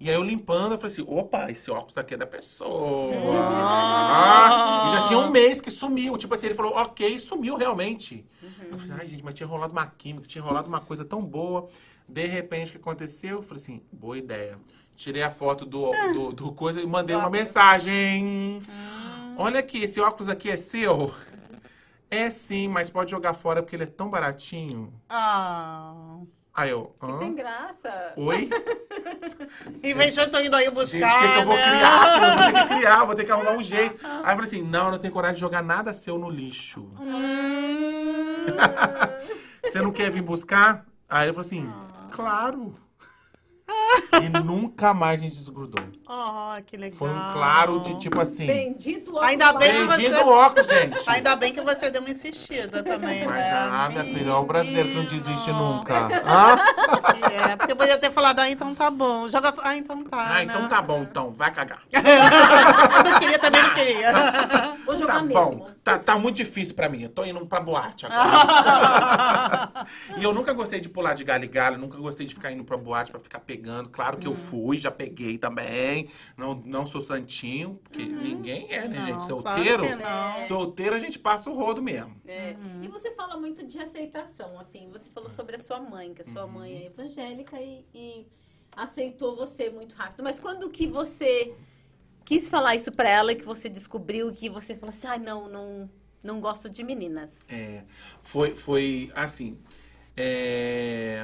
E aí eu limpando, eu falei assim, opa, esse óculos aqui é da pessoa. Ah, e já tinha um mês que sumiu. Tipo assim, ele falou, ok, sumiu realmente. Eu falei, ai, gente, mas tinha rolado uma química, tinha rolado uma coisa tão boa. De repente, o que aconteceu? Eu falei assim, boa ideia. Tirei a foto do, do, do coisa e mandei uma mensagem. Olha aqui, esse óculos aqui é seu? É sim, mas pode jogar fora porque ele é tão baratinho. Ah. Aí eu, Que hã? sem graça. Oi? Em vez de eu tô indo aí Gente, buscar. o que, que eu vou né? criar? Eu vou ter que criar, vou ter que arrumar um jeito. Aí eu falei assim, não, eu não tenho coragem de jogar nada seu no lixo. Você não quer vir buscar? Aí ele falou assim, claro. E nunca mais a gente desgrudou. Oh, que legal. Foi um claro de tipo assim. Bendito óculos Ainda bem que. Bendito você- o óculos, gente. Ainda bem que você deu uma insistida também, Mas, né? ah, minha filha, olha o brasileiro que não desiste nunca. Hã? É, porque eu podia ter falado, ah, então tá bom. Joga. Ah, então tá. Ah, então né? tá bom, então, vai cagar. não queria, também não queria. Vou jogar Tá mesmo. bom, tá, tá muito difícil pra mim. Eu tô indo pra boate agora. e eu nunca gostei de pular de galho em galho, nunca gostei de ficar indo pra boate pra ficar pegando. Claro que eu fui, já peguei também. Não, não sou santinho, porque ninguém é, né, Não, gente? claro Solteiro. não. Solteiro a gente passa o rodo mesmo. É. E você fala muito de aceitação, assim. Você falou sobre a sua mãe, que a sua mãe é evangélica e, e aceitou você muito rápido. Mas quando que você quis falar isso pra ela e que você descobriu que você falou assim, ai, não, não, não gosto de meninas. É, foi, foi assim. É,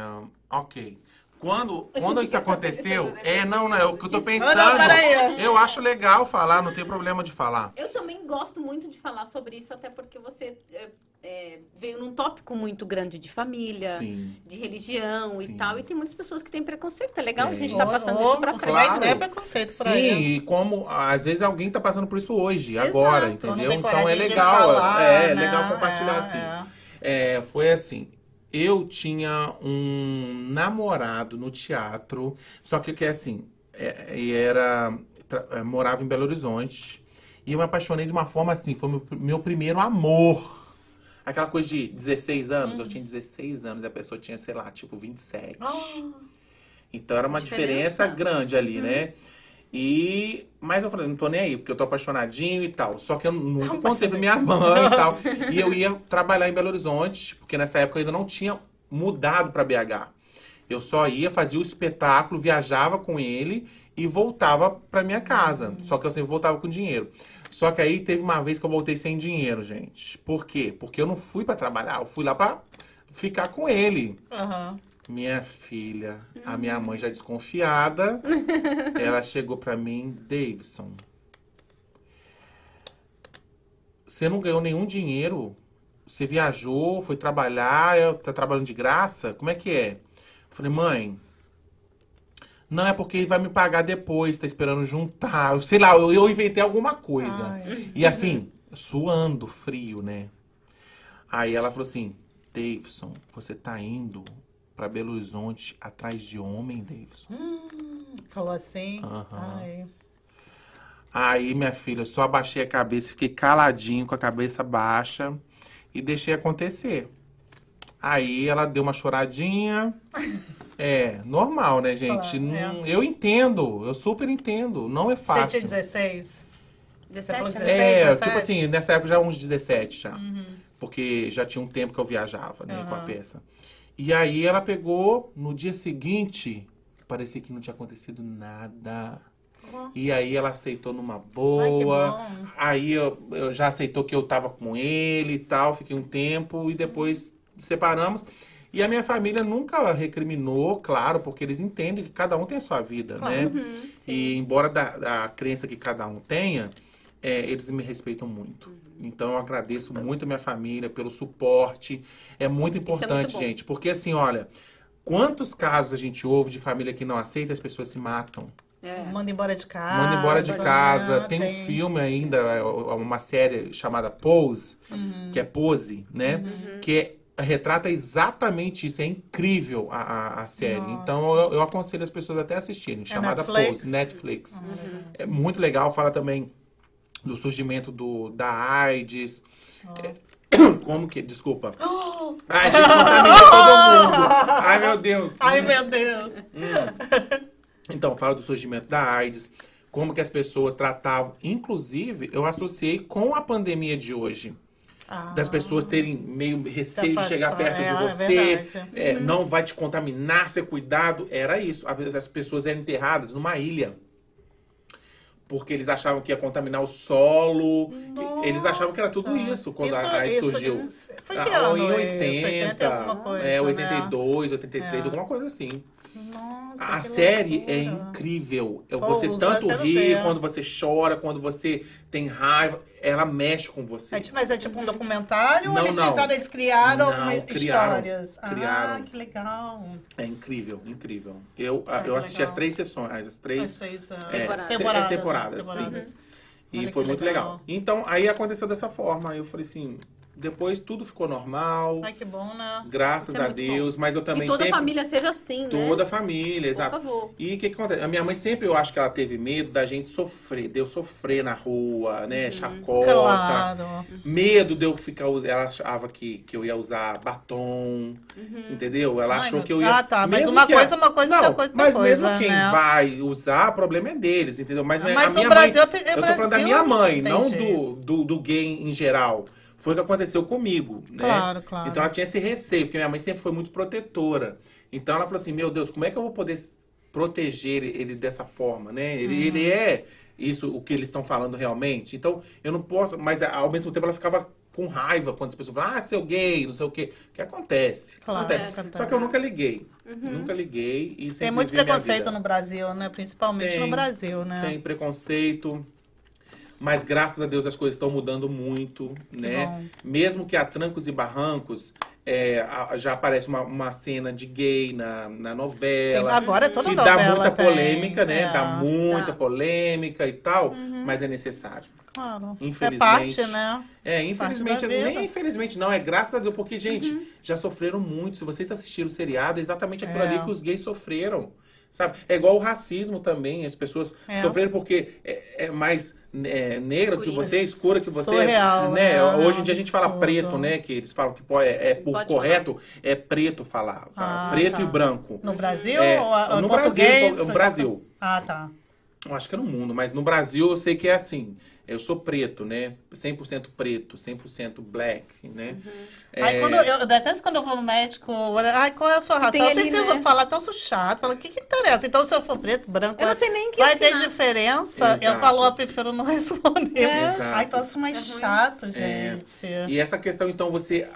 ok. Quando, A quando isso aconteceu, né? é, não, não, é o que eu tô pensando. Não, não, peraí. Eu acho legal falar, não tem problema de falar. Eu também gosto muito de falar sobre isso, até porque você é, é, veio num tópico muito grande de família, Sim. de religião Sim. e tal. E tem muitas pessoas que têm preconceito. É legal a Tem. gente tá passando Oh, isso pra frente. Mas Claro. é preconceito pra Sim, ele. e como às vezes alguém tá passando por isso hoje, Exato. agora, entendeu? não Então é legal, falar, é, né? legal compartilhar É, assim. É, foi assim. Eu tinha um namorado no teatro, só que que é assim, é, e era é, morava em Belo Horizonte e eu me apaixonei de uma forma assim, foi meu, meu primeiro amor. Aquela coisa de 16 anos, Hum. eu tinha 16 anos e a pessoa tinha, sei lá, tipo 27. Oh. Então era uma Diferença. diferença, grande ali, né? E. Mas eu falei, não tô nem aí, porque eu tô apaixonadinho e tal. Só que eu nunca contei pra minha mãe e tal. E eu ia trabalhar em Belo Horizonte, porque nessa época eu ainda não tinha mudado pra BH. Eu só ia, fazia o espetáculo, viajava com ele e voltava pra minha casa. Só que eu sempre voltava com dinheiro. Só que aí teve uma vez que eu voltei sem dinheiro, gente. Por quê? Porque eu não fui pra trabalhar, eu fui lá pra ficar com ele. Aham. Minha filha, a minha mãe já desconfiada, ela chegou pra mim, Davidson, você não ganhou nenhum dinheiro? Você viajou, foi trabalhar, é, tá trabalhando de graça? Como é que é? Eu falei, mãe, não é porque ele vai me pagar depois, tá esperando juntar. Sei lá, eu, eu inventei alguma coisa. Ai. E assim, suando frio, né? Aí ela falou assim: Davidson, você tá indo pra Belo Horizonte atrás de homem, Davidson? Falou assim. Ai. Aí, minha filha, eu só abaixei a cabeça, fiquei caladinho com a cabeça baixa e deixei acontecer. Aí ela deu uma choradinha. É, normal, né, gente? Claro, Não- Eu entendo, eu super entendo. Não é Você fácil. tinha 16? 17 falou anos. 16, É, 17? tipo assim, nessa época já uns 17 já. Porque já tinha um tempo que eu viajava, né, com a peça. E aí ela pegou, no dia seguinte, parecia que não tinha acontecido nada. E aí ela aceitou numa Ai, boa. bom. aí eu, eu já aceitou que eu tava com ele e tal, fiquei um tempo e depois separamos. E a minha família nunca recriminou, claro, porque eles entendem que cada um tem a sua vida, né? Uhum. E embora da, da crença que cada um tenha, é, eles me respeitam muito. Então eu agradeço muito a minha família pelo suporte. É muito importante, bom. gente, porque assim, olha, quantos casos a gente ouve de família que não aceita e as pessoas se matam? É. Manda embora de casa. Manda embora de casa. né? Tem um filme ainda, é, uma série chamada Pose, que é Pose, né? Que é- retrata exatamente isso. É incrível a, a, a série. Nossa. Então eu, eu aconselho as pessoas até assistirem. chamada Netflix? Pose, Netflix. É muito legal. Fala também do surgimento do, da AIDS. Como que. Desculpa. Ai, gente, contamina todo mundo. Ai, meu Deus. Ai, meu Deus. Então, fala do surgimento da AIDS, como que as pessoas tratavam. Inclusive, eu associei com a pandemia de hoje. Das pessoas terem meio receio de chegar perto é, de é você, verdade. é, não vai te contaminar, ser cuidado. Era isso. Às vezes As pessoas eram enterradas numa ilha. Porque eles achavam que ia contaminar o solo. Eles achavam que era tudo Nossa. isso quando Isso- a AIDS surgiu. foi Ah, que ano em isso? 80, 80 e alguma coisa, é, né? 82, 83, É. alguma coisa assim. Nossa, A que série é loucura. incrível. É Pô, Você tanto ri, quando você chora, quando você tem raiva, ela mexe com você. É mas é tipo um documentário ou Não, eles não. fizeram, eles criaram Não, criaram. histórias? Criaram. Ah, que legal. É incrível, incrível. Eu, Ah, eu que assisti legal. as três sessões, as três As seis, ah, é, Temporadas. é, temporadas. temporadas, né? sim. Temporadas. E Olha foi muito legal. legal. Então, aí aconteceu dessa forma. Aí eu falei assim, depois tudo ficou normal, Ai, que bom, né? graças é a Deus, mas eu também que toda sempre... família seja assim, né? Toda a família, Por exato. favor. E o que, que acontece? A minha mãe sempre, eu acho que ela teve medo da gente sofrer, de eu sofrer na rua, né? Chacota. Claro. Medo de eu ficar. Ela achava que, que eu ia usar batom, entendeu? Ela Ai, achou meu- que eu ia. Ah, tá, mas mesmo uma que a- coisa é uma coisa, outra Não, coisa é outra mas coisa, mesmo quem né? vai usar, o problema é deles, entendeu? Mas, Mas a o minha Brasil mãe, é- é Eu tô falando da Brasil, minha mãe, entendi. não do, do, do gay em geral. Foi o que aconteceu comigo, né? Claro, claro. Então ela tinha esse receio, porque minha mãe sempre foi muito protetora. Então ela falou assim: meu Deus, como é que eu vou poder proteger ele dessa forma, né? Ele, Uhum. ele é isso, o que eles estão falando realmente. Então eu não posso. Mas ao mesmo tempo ela ficava com raiva quando as pessoas falam, ah, seu gay, não sei o quê. Que acontece. Claro, acontece. acontece. Só que eu nunca liguei. Nunca liguei e sempre Tem muito preconceito no Brasil, né? Principalmente Tem, no Brasil, né? Tem preconceito. Mas graças a Deus as coisas estão mudando muito, né? bom. Mesmo que a trancos e barrancos é, a- já aparece uma, uma cena de gay na, na novela. Tem- agora é toda que novela dá muita tem, polêmica, né? é. Dá muita Dá. polêmica e tal, mas é necessário. Claro. Infelizmente. É parte, né? É, infelizmente. Uhum. nem infelizmente não, é graças a Deus, porque, gente, já sofreram muito. Se vocês assistiram o seriado, é exatamente aquilo É. ali que os gays sofreram. Sabe? É igual o racismo também. As pessoas É. sofreram porque é, é mais é, negra que você, escura que você. Surreal, né? né? Hoje em dia a gente fala preto, né? Que eles falam que pode, é, é por correto, é preto falar. tá? Ah, preto tá. e branco. No Brasil É, ou no português? Brasil, no Brasil. Ah, tá. Eu acho que é no mundo, mas no Brasil eu sei que é assim. Eu sou preto, né? 100% preto, 100% black, né? É, Aí quando eu, eu detesto quando eu vou no médico, olha, ai, qual é a sua raça? Eu ali, preciso né? falar, tão chato. Fala, o que que interessa? Então, se eu for preto, branco, Eu não sei nem o que vai ter assinar. diferença? Eu Exato. falo, eu prefiro não responder. É. Exato. Ai, então isso mais É ruim. chato, É. gente. E essa questão, então, você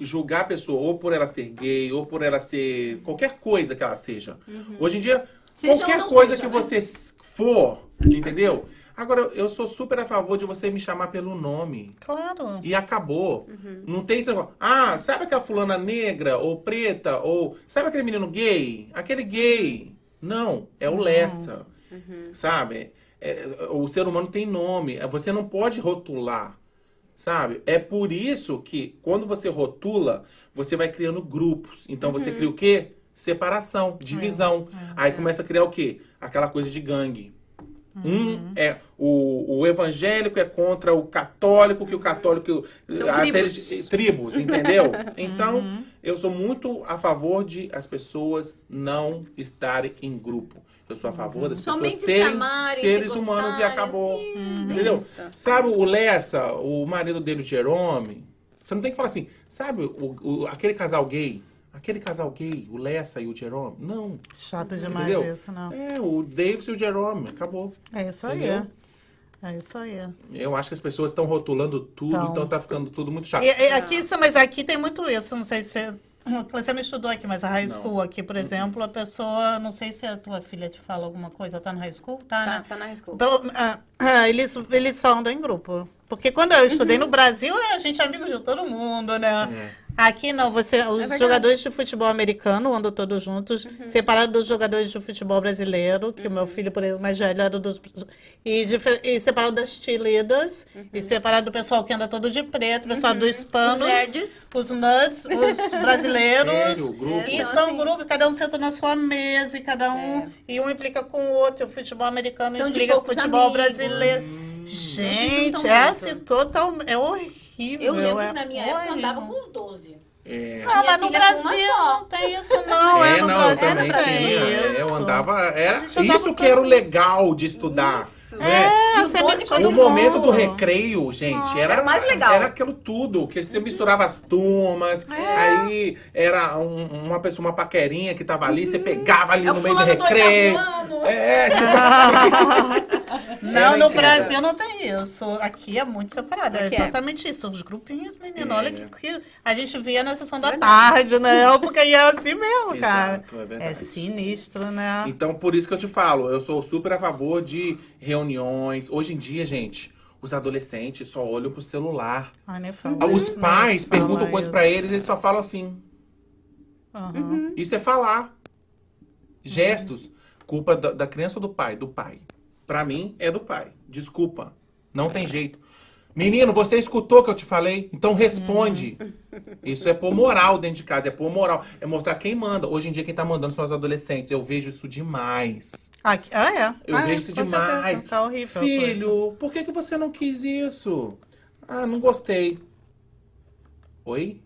julgar a pessoa ou por ela ser gay, ou por ela ser qualquer coisa que ela seja. Hoje em dia, Uhum. Seja qualquer coisa seja, que né? você for, entendeu? Agora, eu sou super a favor de você me chamar pelo nome. Claro. E acabou. Uhum. Não tem esse negócio. Ah, sabe aquela fulana negra ou preta? Ou sabe aquele menino gay? Aquele gay. Não, é o Lessa. Uhum. Sabe? É, o ser humano tem nome. Você não pode rotular. Sabe? É por isso que quando você rotula, você vai criando grupos. Então Uhum. você cria o quê? Separação, divisão. Aí começa a criar o quê? Aquela coisa de gangue. Um é o, o evangélico é contra o católico, que o católico. São as tribos. religio- tribos, entendeu? Então, eu sou muito a favor de as pessoas não estarem em grupo. Eu sou a favor das Somente pessoas serem amarem, seres se humanos e acabou. assim, Entendeu? isso. Sabe o Lessa, o marido dele, o Jerome? Você não tem que falar assim, sabe o, o- aquele casal gay? Aquele casal gay, o Lessa e o Jerome? Não. Chato demais Entendeu? isso, não. É, o Davis e o Jerome, acabou. É isso aí. Entendeu? É isso aí. Eu acho que as pessoas estão rotulando tudo, Tão. então tá ficando tudo muito chato. E, e aqui, mas aqui tem muito isso. Não sei se você, você não estudou aqui, mas a high Não. school aqui, por exemplo, a pessoa, não sei se a tua filha te fala alguma coisa, tá no high school? Tá, Tá, né? tá na escola. Pelo- ah, ah, eles, eles só andam em grupo. Porque quando eu estudei no Brasil, a gente é amigo de todo mundo, né? É. Aqui não, você, os verdade. jogadores de futebol americano andam todos juntos, separado dos jogadores de futebol brasileiro, que o meu filho, por exemplo, mais velho era dos. E, difer- e separado das cheerleaders, e separado do pessoal que anda todo de preto, o pessoal dos hispanos, Os nerds. os nerds, os brasileiros. Sério, grupo? E É, são são assim. grupos, cada um senta na sua mesa e cada um. E um implica com o outro. O futebol americano São implica com o futebol amigos. brasileiro. se Gente, é assim, total. É horrível. Horrível. Eu lembro é que na minha época eu horrível. andava com uns 12. É. Não, Minha mas no Brasil não tem isso, não. É, É, no não, eu Brasil também não tem tinha. é, isso. Eu andava. Era andava isso que era o legal de estudar. Isso. né? É, os você doze me com O Mas momento do recreio. gente, era era mais legal. Era aquilo tudo, que você misturava as turmas, É. aí era um- uma pessoa, uma paquerinha que tava ali, você pegava ali É o no meio do recreio. É, tipo assim. Não, no. Brasil não tem isso. Aqui é muito separado. É Aqui é. exatamente isso. Os grupinhos, menino. É. Olha que, que a gente via na sessão da tarde, né? Porque ia assim mesmo, cara. Exato, é verdade. É sinistro, né? Então, por isso que eu te falo, eu sou super a favor de reuniões. Hoje em dia, gente, os adolescentes só olham pro celular. Ai, nem fala Os isso, pais não perguntam fala coisas pra eles e eles só falam assim. Aham. Isso é falar. Gestos. Culpa da, da criança ou do pai? Do pai. Pra mim, é do pai. Desculpa. Não tem jeito. Menino, você escutou o que eu te falei? Então responde. Isso é pôr moral dentro de casa, é pôr moral. É mostrar quem manda. Hoje em dia, quem tá mandando são os adolescentes. Eu vejo isso demais. Aqui, ah, é. Eu ah, vejo isso demais. Tá horrível. Filho, por que, que você não quis isso? Ah, não gostei. Oi?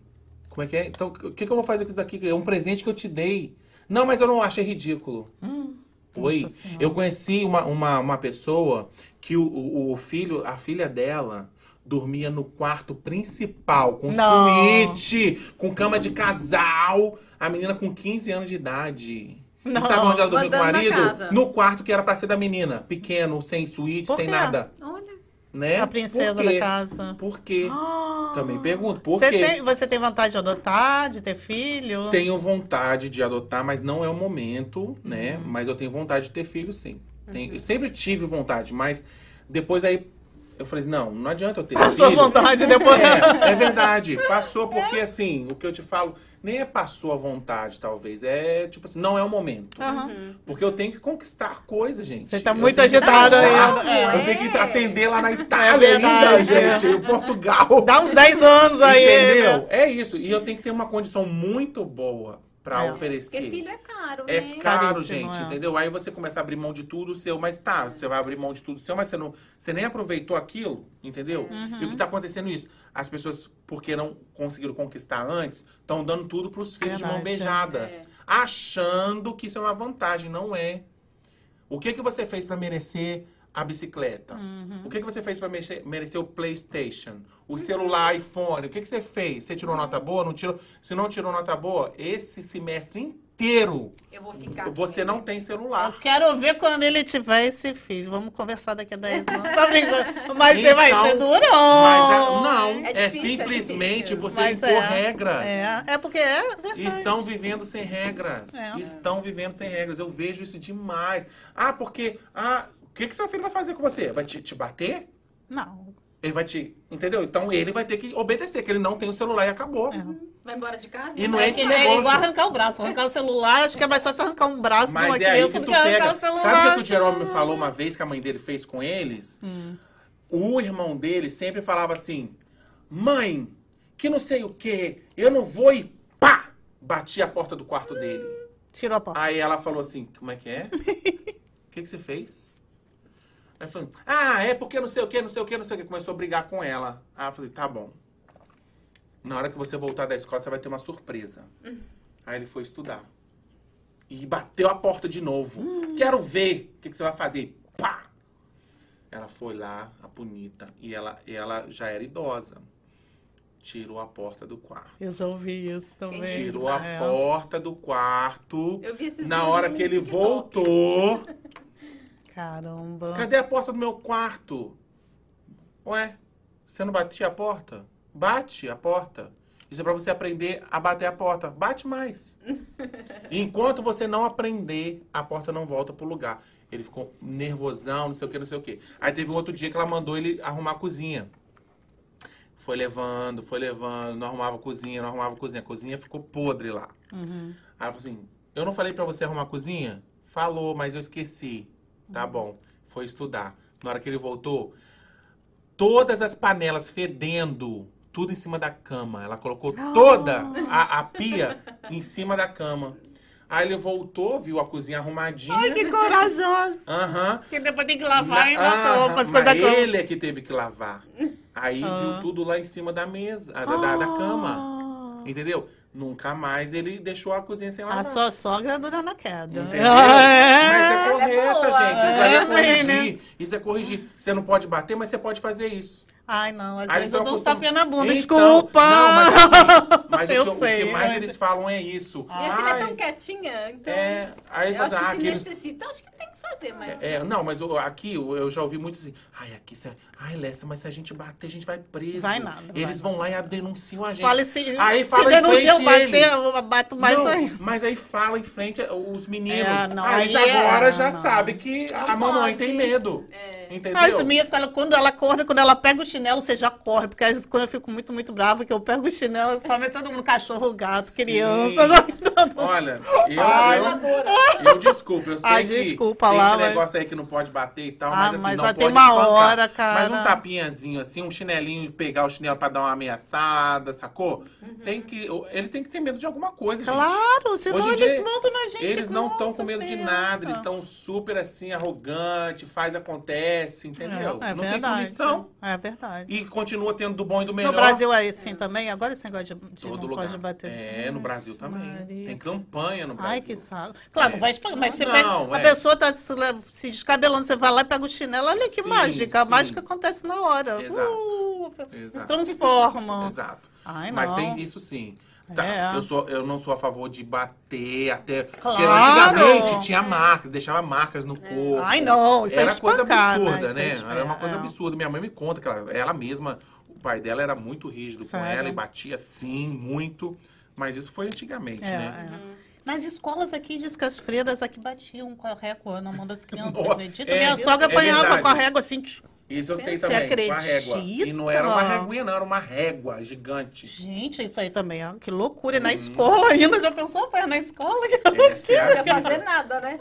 Como é que é? Então, o que, que eu vou fazer com isso daqui? É um presente que eu te dei. Não, mas eu não achei ridículo. Oi? Senhora. Eu conheci uma, uma, uma pessoa que o, o, o filho, a filha dela, dormia no quarto principal, com Não. suíte, com cama de casal. A menina com 15 anos de idade. Não. E sabe onde ela dormiu com o marido? No quarto que era pra ser da menina. Pequeno, sem suíte, Por sem quê? nada. Olha. Né? A princesa da casa. Por quê? Ah. Também pergunto. Por Você quê? tem, você tem vontade de adotar, de ter filho? Tenho vontade de adotar, mas não é o momento, né? Uhum. Mas eu tenho vontade de ter filho, sim. Tenho- eu sempre tive vontade, mas depois aí eu falei, não, não adianta eu ter Passou filho. vontade depois. É, é verdade. Passou porque, assim, o que eu te falo, nem é passou a vontade, talvez. É, tipo assim, não é o momento. Aham. Porque eu tenho que conquistar coisas, gente. Você tá Eu muito ainda. É. Eu tenho que atender lá na Itália verdade, ainda, gente. Em Portugal. Dá uns 10 anos aí. Entendeu? né? É isso. E eu tenho que ter uma condição muito boa pra É. oferecer. Porque filho é caro, É né? caro, Caríssimo, gente, é. entendeu? Aí você começa a abrir mão de tudo seu, mas tá, você vai abrir mão de tudo seu, mas você não, você nem aproveitou aquilo, entendeu? Uhum. E o que tá acontecendo é isso? As pessoas, porque não conseguiram conquistar antes, estão dando tudo pros filhos de mão Verdade, beijada, é. achando que isso é uma vantagem, não é. O que que você fez pra merecer a bicicleta? Uhum. O que que você fez pra merecer, o PlayStation? O celular, iPhone? O que que você fez? Você tirou nota boa? Não tirou? Se não tirou nota boa, esse semestre inteiro Eu vou ficar. você não ele. tem Eu celular. quero ver quando ele tiver esse filho. Vamos conversar daqui a 10 anos. Tá brincando? Mas você vai Então, ser durão. Mas é- não, É é, difícil, é simplesmente difícil. você Mas impor é, regras. É, é porque é verdade. Estão vivendo sem regras. É. Estão vivendo sem regras. Eu vejo isso demais. Ah, porque. Ah, que, que seu filho vai fazer com você? Vai te, te bater? Não. Ele vai te. Entendeu? Então ele vai ter que obedecer, que ele não tem o celular e acabou. É. Vai embora de casa? E não é esse Ele é negócio. igual arrancar o braço. Arrancar o celular, acho que é mais fácil arrancar um braço de uma Mas é aí criança que do tu que arrancar pega. o celular. Sabe o que o Jerome me falou uma vez que a mãe dele fez com eles? Hum. O irmão dele sempre falava assim: Mãe, que não sei o que, eu não vou e pá! Batia a porta do quarto dele. Tirou a porta. Aí ela falou assim: Como é que é? O que, que você fez? Aí falou: Ah, é porque não sei o que, não sei o que, não sei o que. Começou a brigar com ela. Aí eu falei: Tá bom. Na hora que você voltar da escola, você vai ter uma surpresa. Aí ele foi estudar. E bateu a porta de novo. Quero ver o que, que você vai fazer. Pá! Ela foi lá, a bonita, e ela, ela já era idosa. Tirou a porta do quarto. Eu já ouvi isso também. Quem Tirou a É. porta do quarto. Eu vi esses Na hora que ele TikTok. voltou. Caramba. Cadê a porta do meu quarto? Ué, você não batia a porta? Bate a porta. Isso é pra você aprender a bater a porta. Bate mais. Enquanto você não aprender, a porta não volta pro lugar. Ele ficou nervosão, não sei o que, não sei o que. Aí teve outro dia que ela mandou ele arrumar a cozinha. Foi levando, foi levando, não arrumava a cozinha, não arrumava a cozinha. A cozinha ficou podre lá. Uhum. Aí ela falou assim: Eu não falei pra você arrumar a cozinha? Falou, mas eu esqueci. Tá bom. Foi estudar. Na hora que ele voltou, todas as panelas fedendo, tudo em cima da cama. Ela colocou toda a, a pia em cima da cama. Aí ele voltou, viu a cozinha arrumadinha. Ai, que corajoso. Aham. Porque depois tem que lavar ainda Ah, roupa, as coisas da cama. ele é que teve que lavar. Aí Ah. viu tudo lá em cima da mesa, ah, da, da, da cama. Entendeu? Nunca mais ele deixou a cozinha sem lavar. A sua sogra é dura na queda. Entendeu? É. Mas é correta, boa. gente. Isso É, é corrigir. né? Isso é corrigir. Você não pode bater, mas você pode fazer isso. Ai, não, às Aí vezes eles eu dou um tapinha na bunda, Então, desculpa. Não, mas, assim, mas Eu o, que, o sei, que mais mas- eles falam é isso. Minha filha é tão quietinha, então. é, aí eles eu acho que ah, se necessita, acho que tem que fazer, mas. É, é, não, mas o- aqui eu eu já ouvi muito assim. Ai, aqui, se, ai, Lessa, mas se a gente bater, a gente vai preso. Vai nada, Eles vai vão lá e denunciam a gente. Fala se, aí se fala em denunciar frente eu bater, eles. eu bato mais não, ainda. mas aí fala em frente os meninos. É, não, aí aí é- agora já não. sabe que a Não mamãe tem medo. Entendeu? As minhas, quando, quando ela acorda, quando ela pega o chinelo, você já corre. Porque às vezes, quando eu fico muito, muito brava, que eu pego o chinelo, somente todo mundo, cachorro, gato, criança. Olha, eu, Ai, eu, eu desculpo, eu sei Ai, que desculpa tem lá, esse mas- negócio aí que não pode bater e tal, Ah, mas assim, mas não pode tem uma espancar. hora, cara. Mas um tapinhazinho assim, um chinelinho, pegar o chinelo pra dar uma ameaçada, sacou? Tem que, ele tem que ter medo de alguma coisa, gente. Claro, senão Hoje eles dia, montam na gente. Eles não estão com medo de Senhora. nada, eles estão super assim, arrogante, faz, acontece, entendeu? É, é não tem verdade. punição. É verdade. E continua tendo do bom e do melhor. No Brasil é assim também? Agora esse negócio de, de Todo não lugar. pode bater. É, no Brasil também. Maria. Tem campanha no Brasil. Ai, que saco. Claro, É. não vai espancar, mas você Não, pega, a é. pessoa tá se, se descabelando, você vai lá e pega o chinelo, olha que Sim, mágica. A sim. mágica acontece na hora. Exato. Uh, se Exato. transforma. Exato. Ai, Mas não. tem isso sim. Tá, É. eu, sou, eu não sou a favor de bater até. Porque Claro. antigamente tinha marcas, deixava marcas no corpo. Ai, não, isso é Era coisa espancar, né? absurda, né? é esp- Era uma coisa é. absurda. Minha mãe me conta que ela, ela mesma, o pai dela era muito rígido com Sério? ela e batia sim, muito. Mas isso foi antigamente, É, né? é. Nas escolas aqui, diz que as freiras aqui batiam com a régua na mão das crianças, acredita? é, Minha sogra é apanhava com a régua assim. tch. Isso eu sei Você também, com a régua. acredita? E não era uma réguinha, não, era uma régua gigante. Gente, isso aí também, ó, que loucura. E na escola ainda, já pensou, pai, na escola? Essa é Não a ia vida. fazer nada, né?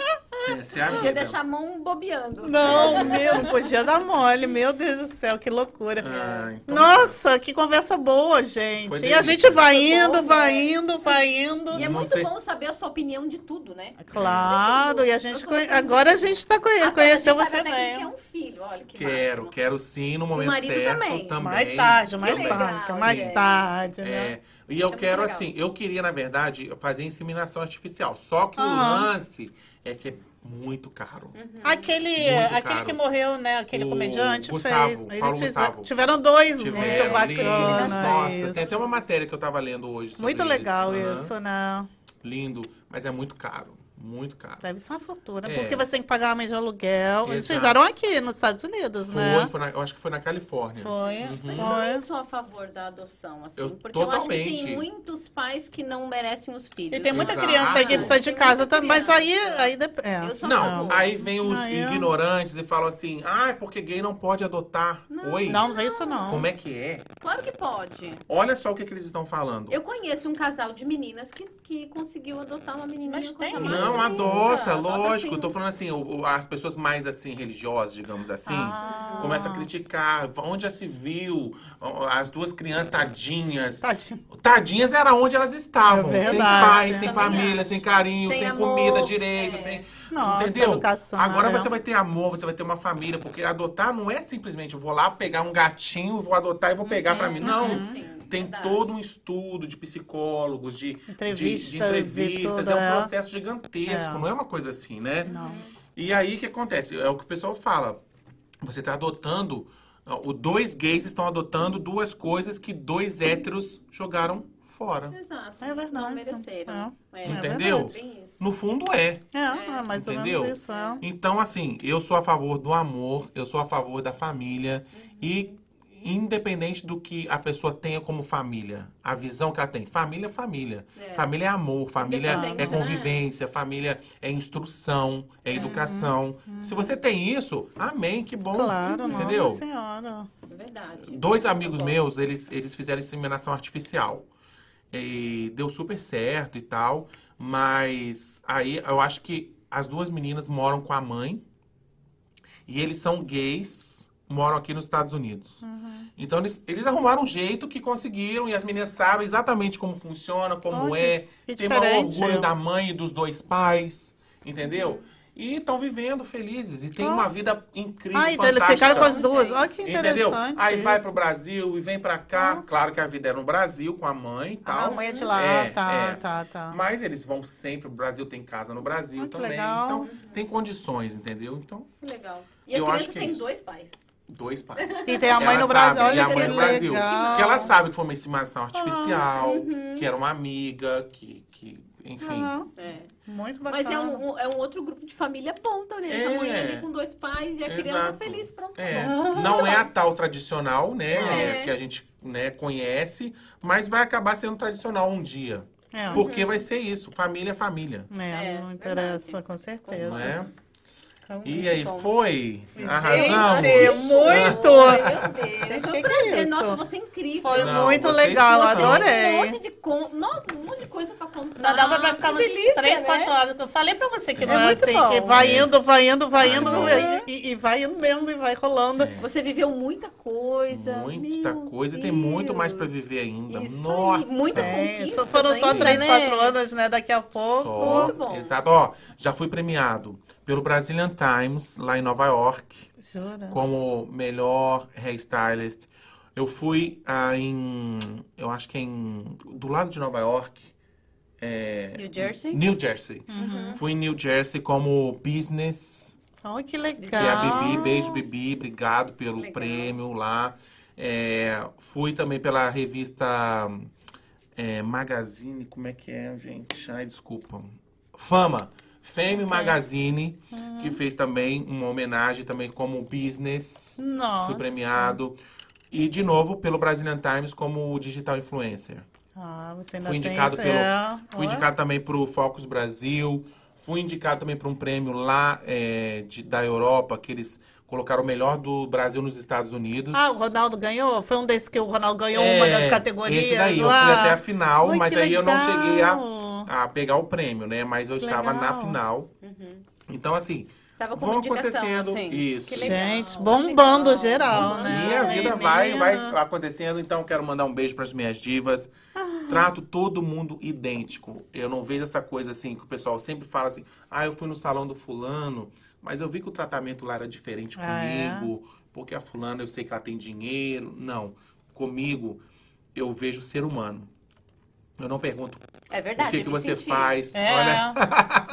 Essa é a Podia vida. deixar a mão bobeando. Não, meu, não podia dar mole. Meu Deus do céu, que loucura. Ah, então Nossa, que conversa boa, gente. Foi e a delícia. gente vai indo, bom, vai né? indo, vai indo. E é Não muito sei. bom saber a sua opinião de tudo, né? Claro, e a gente conhe- agora a gente está Agora conheceu a gente você sabe até quem bem. quer um filho, olha que Quero, quero sim, no momento certo também. também. Mais tarde, mais legal, tarde, mais gente. tarde, né? É, e eu é quero, assim, eu queria, na verdade, fazer inseminação artificial. Só que o Ah. lance é que é muito caro. Aquele, Muito aquele caro. que morreu, né? Aquele O comediante Gustavo, fez. Paulo Eles tiveram dois, Tiveram, muito lindo. bacana. Nossa, isso. tem até uma matéria que eu tava lendo hoje sobre Muito legal isso, né? Lindo, mas é muito caro. Muito caro. Deve ser uma fortuna, É. porque você tem que pagar a mês de aluguel. Eles Exato. fizeram aqui nos Estados Unidos, Foi, né? foi na- eu acho que foi na Califórnia. Foi. Mas Foi. eu também sou a favor da adoção, assim. Eu porque eu acho que totalmente. tem muitos pais que não merecem os filhos. E tem muita Exato. criança aí que precisa de Tem casa também, mas aí, aí é. Eu sou a Não, favor. aí vem os Ah, é? ignorantes e falam assim, ah, é porque gay não pode adotar. Oi? Não, não é isso não. Como é que é? Claro que pode. Olha só o que, que eles estão falando. Eu conheço um casal de meninas que, que conseguiu adotar uma menininha. Mas coisa tem mais Não, linda. adota, lógico. assim, Eu tô falando assim, as pessoas mais assim, religiosas, digamos assim, Ah. começam a criticar. Onde já se viu? As duas crianças tadinhas. Tadinhas era onde elas estavam. É sem pai, sem família, sem carinho, sem, Sem amor, comida direito, é. sem. Nossa, entendeu? educação, Agora né? você vai ter amor, você vai ter uma família, porque adotar não é simplesmente eu vou lá pegar um gatinho, vou adotar e vou pegar pra mim. Não. é assim, Tem verdade. todo um estudo de psicólogos, de de- Entrevistas de, e entrevistas. é um é. processo gigantesco, É. não é uma coisa assim, né? Não. E aí o que acontece? É o que o pessoal fala. Você está adotando. ó, O dois gays estão adotando duas coisas que dois héteros jogaram fora. Exato. É verdade. Não mereceram. É, Entendeu? verdade, bem isso. No fundo é. É, é mais ou Entendeu? menos isso. É. Então, assim, eu sou a favor do amor, eu sou a favor da família e independente do que a pessoa tenha como família, a visão que ela tem, família é família. É. Família é amor, família é Independente, né? convivência, família é instrução, é educação. Se você tem isso, amém, que bom. Claro, entendeu? nossa senhora. É verdade. Dois amigos Bom. meus, eles, eles fizeram inseminação artificial. E deu super certo e tal. Mas aí eu acho que as duas meninas moram com a mãe. E eles são gays, moram aqui nos Estados Unidos. Uhum. Então eles, eles arrumaram um jeito que conseguiram. E as meninas sabem exatamente como funciona, como Olha, é. Tem diferente. orgulho da mãe e dos dois pais. Entendeu? E estão vivendo felizes. E tem uma vida incrível, Ah, então eles fantástica. ficaram com as duas. Olha que Entendeu? interessante. Aí vai isso. pro Brasil e vem pra cá. Claro que a vida é no Brasil, com a mãe e Ah, tal. a mãe é de lá. É, tá, é. tá, tá. Mas eles vão sempre, o Brasil tem casa no Brasil Ah, também. legal. Então, tem condições, entendeu? Então, Que legal. E a Eu criança acho que é tem isso. dois pais. Dois pais. E tem a mãe Ela no Brasil. sabe, e Olha a mãe que no Brasil. legal. Porque ela sabe que foi uma estimação artificial, uhum. que era uma amiga, que, que enfim. Aham, É. Muito bacana. Mas é um, é um outro grupo de família bom também. É. A mãe ali com dois pais e a criança Exato. feliz, pronto. É, bom. não é a tal tradicional, né, É. que a gente né, conhece, mas vai acabar sendo tradicional um dia. É. Porque vai ser isso, família é família, É, É, não verdade. interessa, com certeza. não é? Então, E aí, bom. foi? Gente, Arrasamos? muito! Ai, meu Deus. Foi um é prazer. Nossa, você é incrível. Foi Não, muito legal, são. adorei. Um monte de, con... Nossa, um monte de coisa pra contar. Não dava pra ficar Que umas delícia, 3, né? 4 horas. Eu falei pra você que não é, muito assim, bom. que vai indo, vai indo, vai indo, bom. e, e vai indo mesmo, e vai rolando. Você viveu muita coisa. Muita Meu coisa e tem muito mais pra Deus. viver ainda. Isso Nossa! aí, muitas É, conquistas só foram só ainda, 3, né? 4 anos, né? Daqui a pouco. Só. Muito bom. Exato. Ó, já fui premiado pelo Brazilian Times, lá em Nova York, Jura? como melhor hairstylist. Eu fui ah, em. Eu acho que é em. Do lado de Nova York. É, New Jersey? New Jersey. Uhum. Fui em New Jersey como business. Olha que Que é a legal. Bibi, beijo Bibi, obrigado pelo Legal. prêmio lá. É, fui também pela revista é, Magazine, como é que é, gente? Ai, desculpa. Fama. Fame Magazine, que fez também uma homenagem também como business. Nossa. Fui premiado. E, de novo, pelo Brazilian Times como digital influencer. Ah, você ainda Fui tem indicado isso, pelo. é. Fui indicado também pro Focus Brasil. Fui indicado também para um prêmio lá é, de- da Europa, que eles colocaram o melhor do Brasil nos Estados Unidos. Ah, o Ronaldo ganhou? Foi um desses que o Ronaldo ganhou É, uma das categorias Esse daí, lá? eu fui até a final, mas aí eu não legal. cheguei a, a pegar o prêmio, né? Mas eu estava na final. Então, assim, Tava com vão acontecendo assim. isso. Que legal, Gente, bombando legal. geral, né? E a vida Ai, vai, vai acontecendo, então quero mandar um beijo para as minhas divas. Ah. Trato todo mundo idêntico. Eu não vejo essa coisa assim que o pessoal sempre fala assim: "Ah, eu fui no salão do fulano, mas eu vi que o tratamento lá era diferente Ah, é? comigo, porque a fulana eu sei que ela tem dinheiro". Não. Comigo eu vejo ser humano. Eu não pergunto É verdade. o que, que você senti. faz. É, Olha,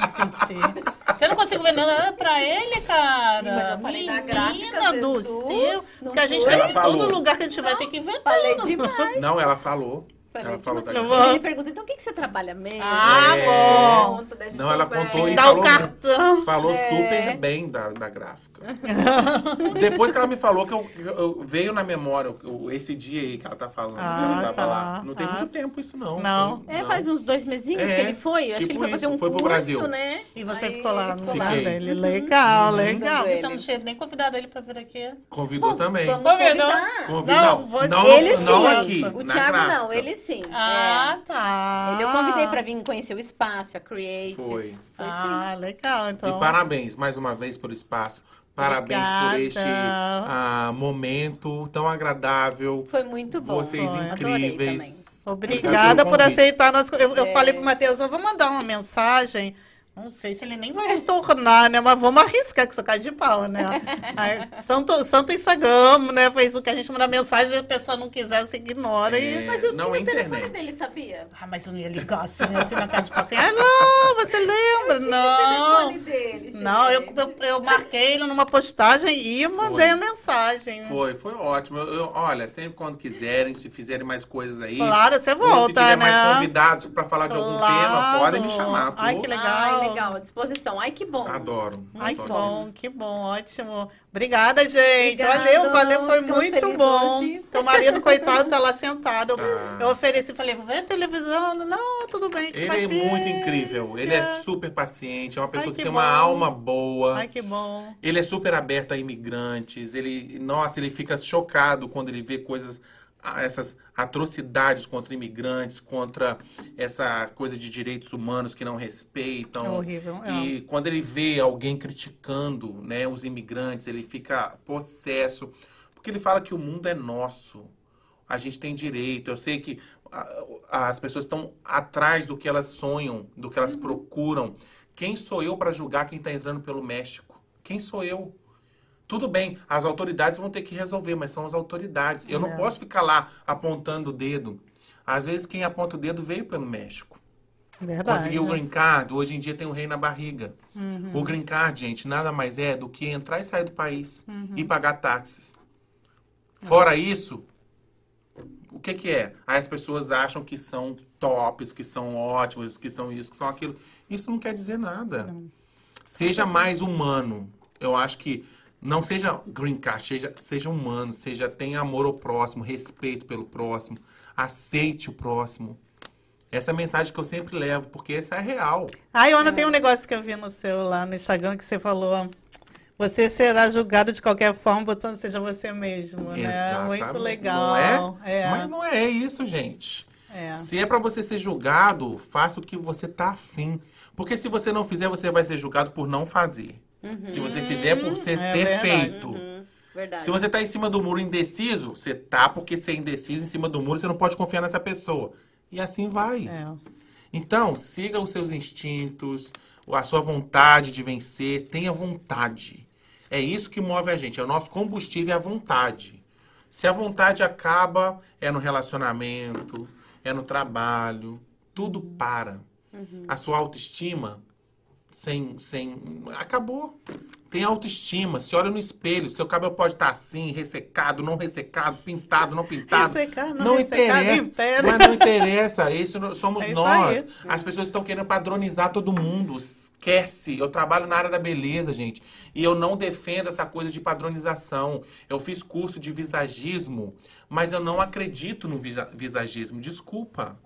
me senti. Você não conseguiu ver nada pra ele, cara? Mas eu falei gráfica, Menina do Jesus, céu. não Porque a gente tem que falou. todo lugar que a gente vai ter que ver Falei demais. não, ela falou. Ela falou da gráfica. Ele pergunta, então o que, que você trabalha mesmo? Ah, É. bom. Conta, Não, ela conversa. contou e Dá o falou cartão. Falou É. super bem da, da gráfica. Depois que ela me falou que eu, eu- veio na memória o- esse dia aí que ela tá falando, que Ah, ela tava tá. lá. Não tem Ah. muito tempo isso não. Não. Foi- É, faz uns dois mesinhos É, que ele foi. Acho que ele tipo foi fazer isso, um foi pro curso, Brasil. né? E você Aí ficou lá no lugar dele. Legal, Uhum. legal. Você não ele. tinha nem convidado ele pra vir aqui? Convidou também. Convidou? Convidou. Não, você- não, Ele sim. não aqui. o Thiago não, ele sim. Ah, É. tá. Ele eu convidei pra vir conhecer o espaço, a Create. Foi. Foi sim. Ah, legal, então. E parabéns mais uma vez pelo espaço. Parabéns por Obrigada. este ah, momento tão agradável. Foi muito bom. Vocês Foi. Incríveis. Obrigada por aceitar nosso. Eu, eu É. falei pro Matheus, eu vou mandar uma mensagem. Não sei se ele nem vai retornar, né? Mas vamos arriscar que isso cai de pau, né? Aí, santo, santo Instagram, né? Facebook, a gente manda mensagem, a pessoa não quiser, você ignora e. É, Mas eu não tinha é o telefone internet. dele, sabia? Ah, mas eu não ia ligar assim, assim na cara de tipo assim. Ah, não, você lembra? Não. O telefone dele, Não, eu, gente. eu, eu marquei ele numa postagem e mandei Foi. a mensagem. Foi, foi ótimo. Eu- eu- olha, sempre quando quiserem, se fizerem mais coisas aí. Claro, você ou se volta, tiver né? mais convidados pra falar de algum Claro. tema, podem me chamar. tô- Ai, que legal. Ai, legal, à disposição. Ai, que bom. Adoro. Ai, que bom, que bom, ótimo. Obrigada, gente. Obrigada, valeu, valeu, foi ficamos muito bom. hoje. Teu marido, coitado, tá lá sentado. Eu, Tá. eu ofereci, falei, vê a televisão. Não, tudo bem, que Ele é muito paciência. incrível. Ele é super paciente, é uma pessoa Ai, que, que tem uma alma boa. Ai, que bom. Ele é super aberto a imigrantes. Ele, nossa, ele fica chocado quando ele vê coisas, essas atrocidades contra imigrantes, contra essa coisa de direitos humanos que não respeitam. É horrível, é. E quando ele vê alguém criticando, né, os imigrantes, ele fica possesso, porque ele fala que o mundo é nosso. A gente tem direito. Eu sei que as pessoas estão atrás do que elas sonham, do que elas procuram Quem sou eu para julgar quem está entrando pelo México? Quem sou eu? Tudo bem, as autoridades vão ter que resolver, mas são as autoridades. Eu não É. posso ficar lá apontando o dedo. Às vezes quem aponta o dedo veio pelo México. Verdade. Conseguiu o green card, hoje em dia tem um rei na barriga. Uhum. O green card, gente, nada mais é do que entrar e sair do país Uhum. e pagar táxis. Fora isso, o que que é? Aí as pessoas acham que são tops, que são ótimos, que são isso, que são aquilo. Isso não quer dizer nada. Seja mais humano. Eu acho que não seja green card, seja, seja humano, seja tenha amor ao próximo, respeito pelo próximo, aceite o próximo. Essa é a mensagem que eu sempre levo, porque essa é real. Ai, Ana, tem um negócio que eu vi no seu lá no Instagram que você falou. Você será julgado de qualquer forma, botando seja você mesmo, né? Exatamente. Muito legal. Não é? É. Mas não é isso, gente. É. Se é pra você ser julgado, faça o que você tá afim. Porque se você não fizer, você vai ser julgado por não fazer. Se você fizer, por você é ter verdade. feito. Uhum, verdade. Se você tá em cima do muro indeciso, você tá porque você é indeciso em cima do muro, você não pode confiar nessa pessoa. E assim vai. É. Então, siga os seus instintos, a sua vontade de vencer, tenha vontade. É isso que move a gente, é o nosso combustível, é a vontade. Se a vontade acaba, é no relacionamento, é no trabalho, tudo para. A sua autoestima sem, sem. Acabou. Tem autoestima. Se olha no espelho, seu cabelo pode estar assim, ressecado, não ressecado, pintado, não pintado. Ressecado, não ressecado, interessa. Mas não interessa. Isso no- somos É isso nós. aí. As pessoas estão querendo padronizar todo mundo. Esquece. Eu trabalho na área da beleza, gente. E eu não defendo essa coisa de padronização. Eu fiz curso de visagismo, mas eu não acredito no visa- visagismo. Desculpa.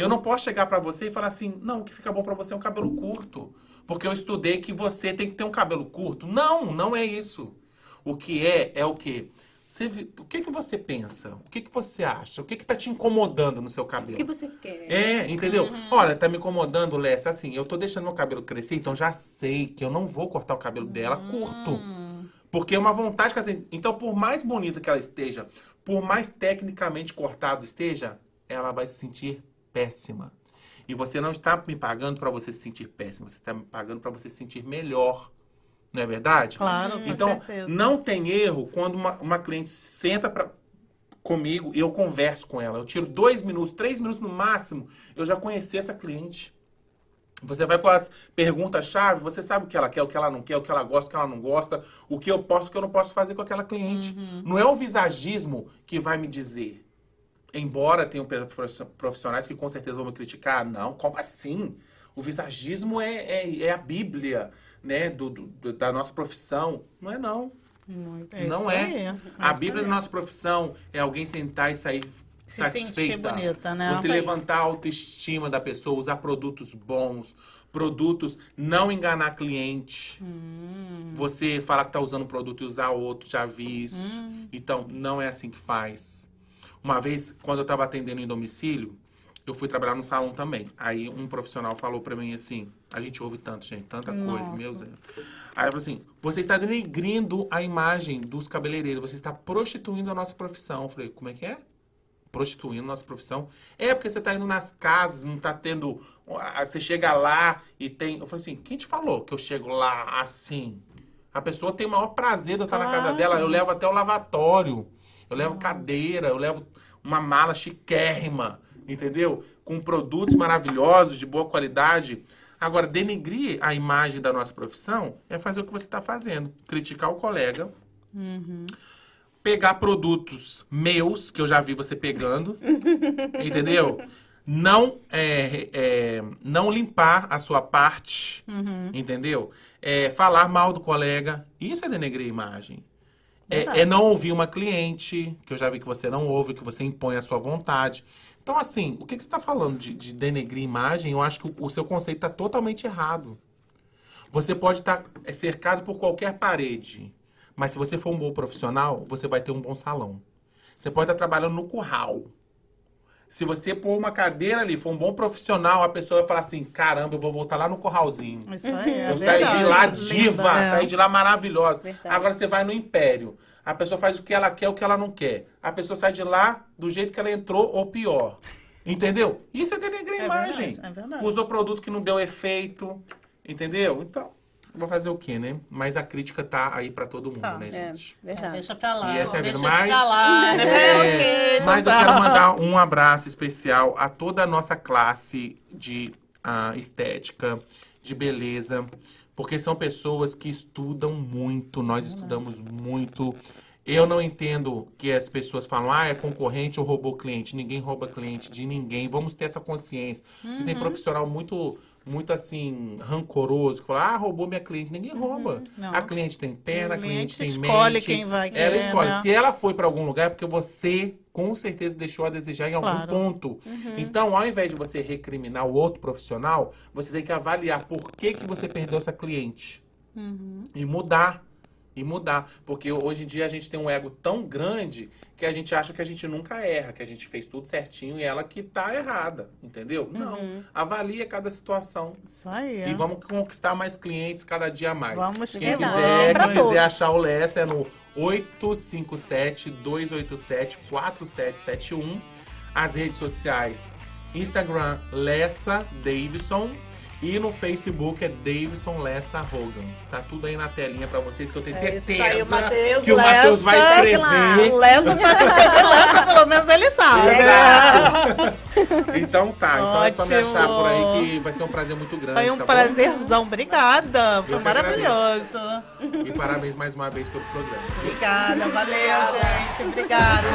Eu não posso chegar pra você e falar assim: não, o que fica bom pra você é um cabelo curto. Porque eu estudei que você tem que ter um cabelo curto. Não, não é isso. O que é, é o quê? Você, o que, que você pensa? O que, que você acha? O que, que tá te incomodando no seu cabelo? O que você quer? É, entendeu? Olha, tá me incomodando, Lécia, assim, eu tô deixando meu cabelo crescer, então já sei que eu não vou cortar o cabelo dela curto. Porque é uma vontade que ela tem. Então, por mais bonita que ela esteja, por mais tecnicamente cortado esteja, ela vai se sentir péssima. E você não está me pagando para você se sentir péssima, você está me pagando para você se sentir melhor. Não é verdade? Claro, com Então, certeza. não tem erro quando uma, uma cliente senta pra, comigo e eu converso com ela. Eu tiro dois minutos, três minutos no máximo, eu já conheci essa cliente. Você vai com as perguntas-chave, você sabe o que ela quer, o que ela não quer, o que ela gosta, o que ela não gosta, o que eu posso, o que eu não posso fazer com aquela cliente. Não é o visagismo que vai me dizer. Embora tenham profissionais que com certeza vão me criticar. Não, como assim? O visagismo é, é, é a bíblia né, do, do- da nossa profissão. Não é não. Muito- é não é. A isso Bíblia da nossa profissão é alguém sentar e sair Se satisfeita. bonita, né? Você levantar a autoestima da pessoa, usar produtos bons, produtos, não enganar cliente. Hum. Você falar que tá usando um produto e usar outro, já vi isso. Hum. Então, não é assim que faz. Uma vez, quando eu estava atendendo em domicílio, eu fui trabalhar no salão também. Aí um profissional falou pra mim assim: a gente ouve tanto, gente, tanta coisa, Nossa. meu Deus. Aí eu falei assim: você está denegrindo a imagem dos cabeleireiros, você está prostituindo a nossa profissão. Eu falei: como é que é? Prostituindo a nossa profissão? É, porque você está indo nas casas, não está tendo. Você chega lá e tem. Eu falei assim: quem te falou que eu chego lá assim? A pessoa tem o maior prazer de eu estar na casa Claro. dela. Eu levo até o lavatório. Eu levo cadeira, eu levo uma mala chiquérrima, entendeu? Com produtos maravilhosos, de boa qualidade. Agora, denegrir a imagem da nossa profissão é fazer o que você está fazendo. Criticar o colega. Pegar produtos meus, que eu já vi você pegando. entendeu? Não, é, é, não limpar a sua parte. Entendeu? É, falar mal do colega. Isso é denegrir a imagem. É, é não ouvir uma cliente, que eu já vi que você não ouve, que você impõe a sua vontade. Então, assim, o que, que você está falando de, de denegrir imagem? Eu acho que o, o seu conceito está totalmente errado. Você pode estar é, cercado por qualquer parede, mas se você for um bom profissional, você vai ter um bom salão. Você pode estar trabalhando no curral. Se você pôr uma cadeira ali, for um bom profissional, a pessoa vai falar assim: caramba, eu vou voltar lá no curralzinho. Isso aí, é Eu saí de lá Linda, diva, né? saí de lá maravilhosa. Verdade. Agora você vai no império. A pessoa faz o que ela quer, o que ela não quer. A pessoa sai de lá do jeito que ela entrou ou pior. Entendeu? Isso é denegrir a É imagem. verdade, é verdade. Usou produto que não deu efeito. Entendeu? Então, vou fazer o quê, né? Mas a crítica tá aí pra todo mundo, Tá. né, É, gente? verdade. Deixa pra lá. E essa é a deixa vida. Mas- pra lá. né? É, Ok, então mas eu tá. quero mandar um abraço especial a toda a nossa classe de ah, estética, de beleza, porque são pessoas que estudam muito, nós estudamos muito. Eu não entendo que as pessoas falam, ah, é concorrente ou roubou cliente. Ninguém rouba cliente de ninguém. Vamos ter essa consciência. E tem profissional muito, muito assim, rancoroso, que fala, ah, roubou minha cliente. Ninguém rouba. Não. A cliente tem perna, a cliente tem cliente escolhe mente. quem vai Ela querer, escolhe. né? Se ela foi para algum lugar, é porque você com certeza deixou a desejar em algum Claro. ponto. Então, ao invés de você recriminar o outro profissional, você tem que avaliar por que, que você perdeu essa cliente. E mudar. E mudar. Porque hoje em dia a gente tem um ego tão grande que a gente acha que a gente nunca erra, que a gente fez tudo certinho e ela que tá errada. Entendeu? Não. Avalia cada situação. Isso aí. E vamos conquistar mais clientes cada dia mais. Vamos Quem que quiser, quem quiser todos. achar o Lessa é no 857-287-4771. As redes sociais, Instagram, Lessa Davidson. E no Facebook é Davidson Lessa Hogan. Tá tudo aí na telinha pra vocês, que eu tenho É certeza aí, que o Matheus vai escrever. O Lessa sabe escrever Lessa, pelo menos ele sabe. Exato. então tá, então é só me achar por aí que vai ser um prazer muito grande. Foi um tá bom? prazerzão. Obrigada. Foi Eu maravilhoso. E parabéns mais uma vez pelo programa. Obrigada. Valeu, gente. Obrigada.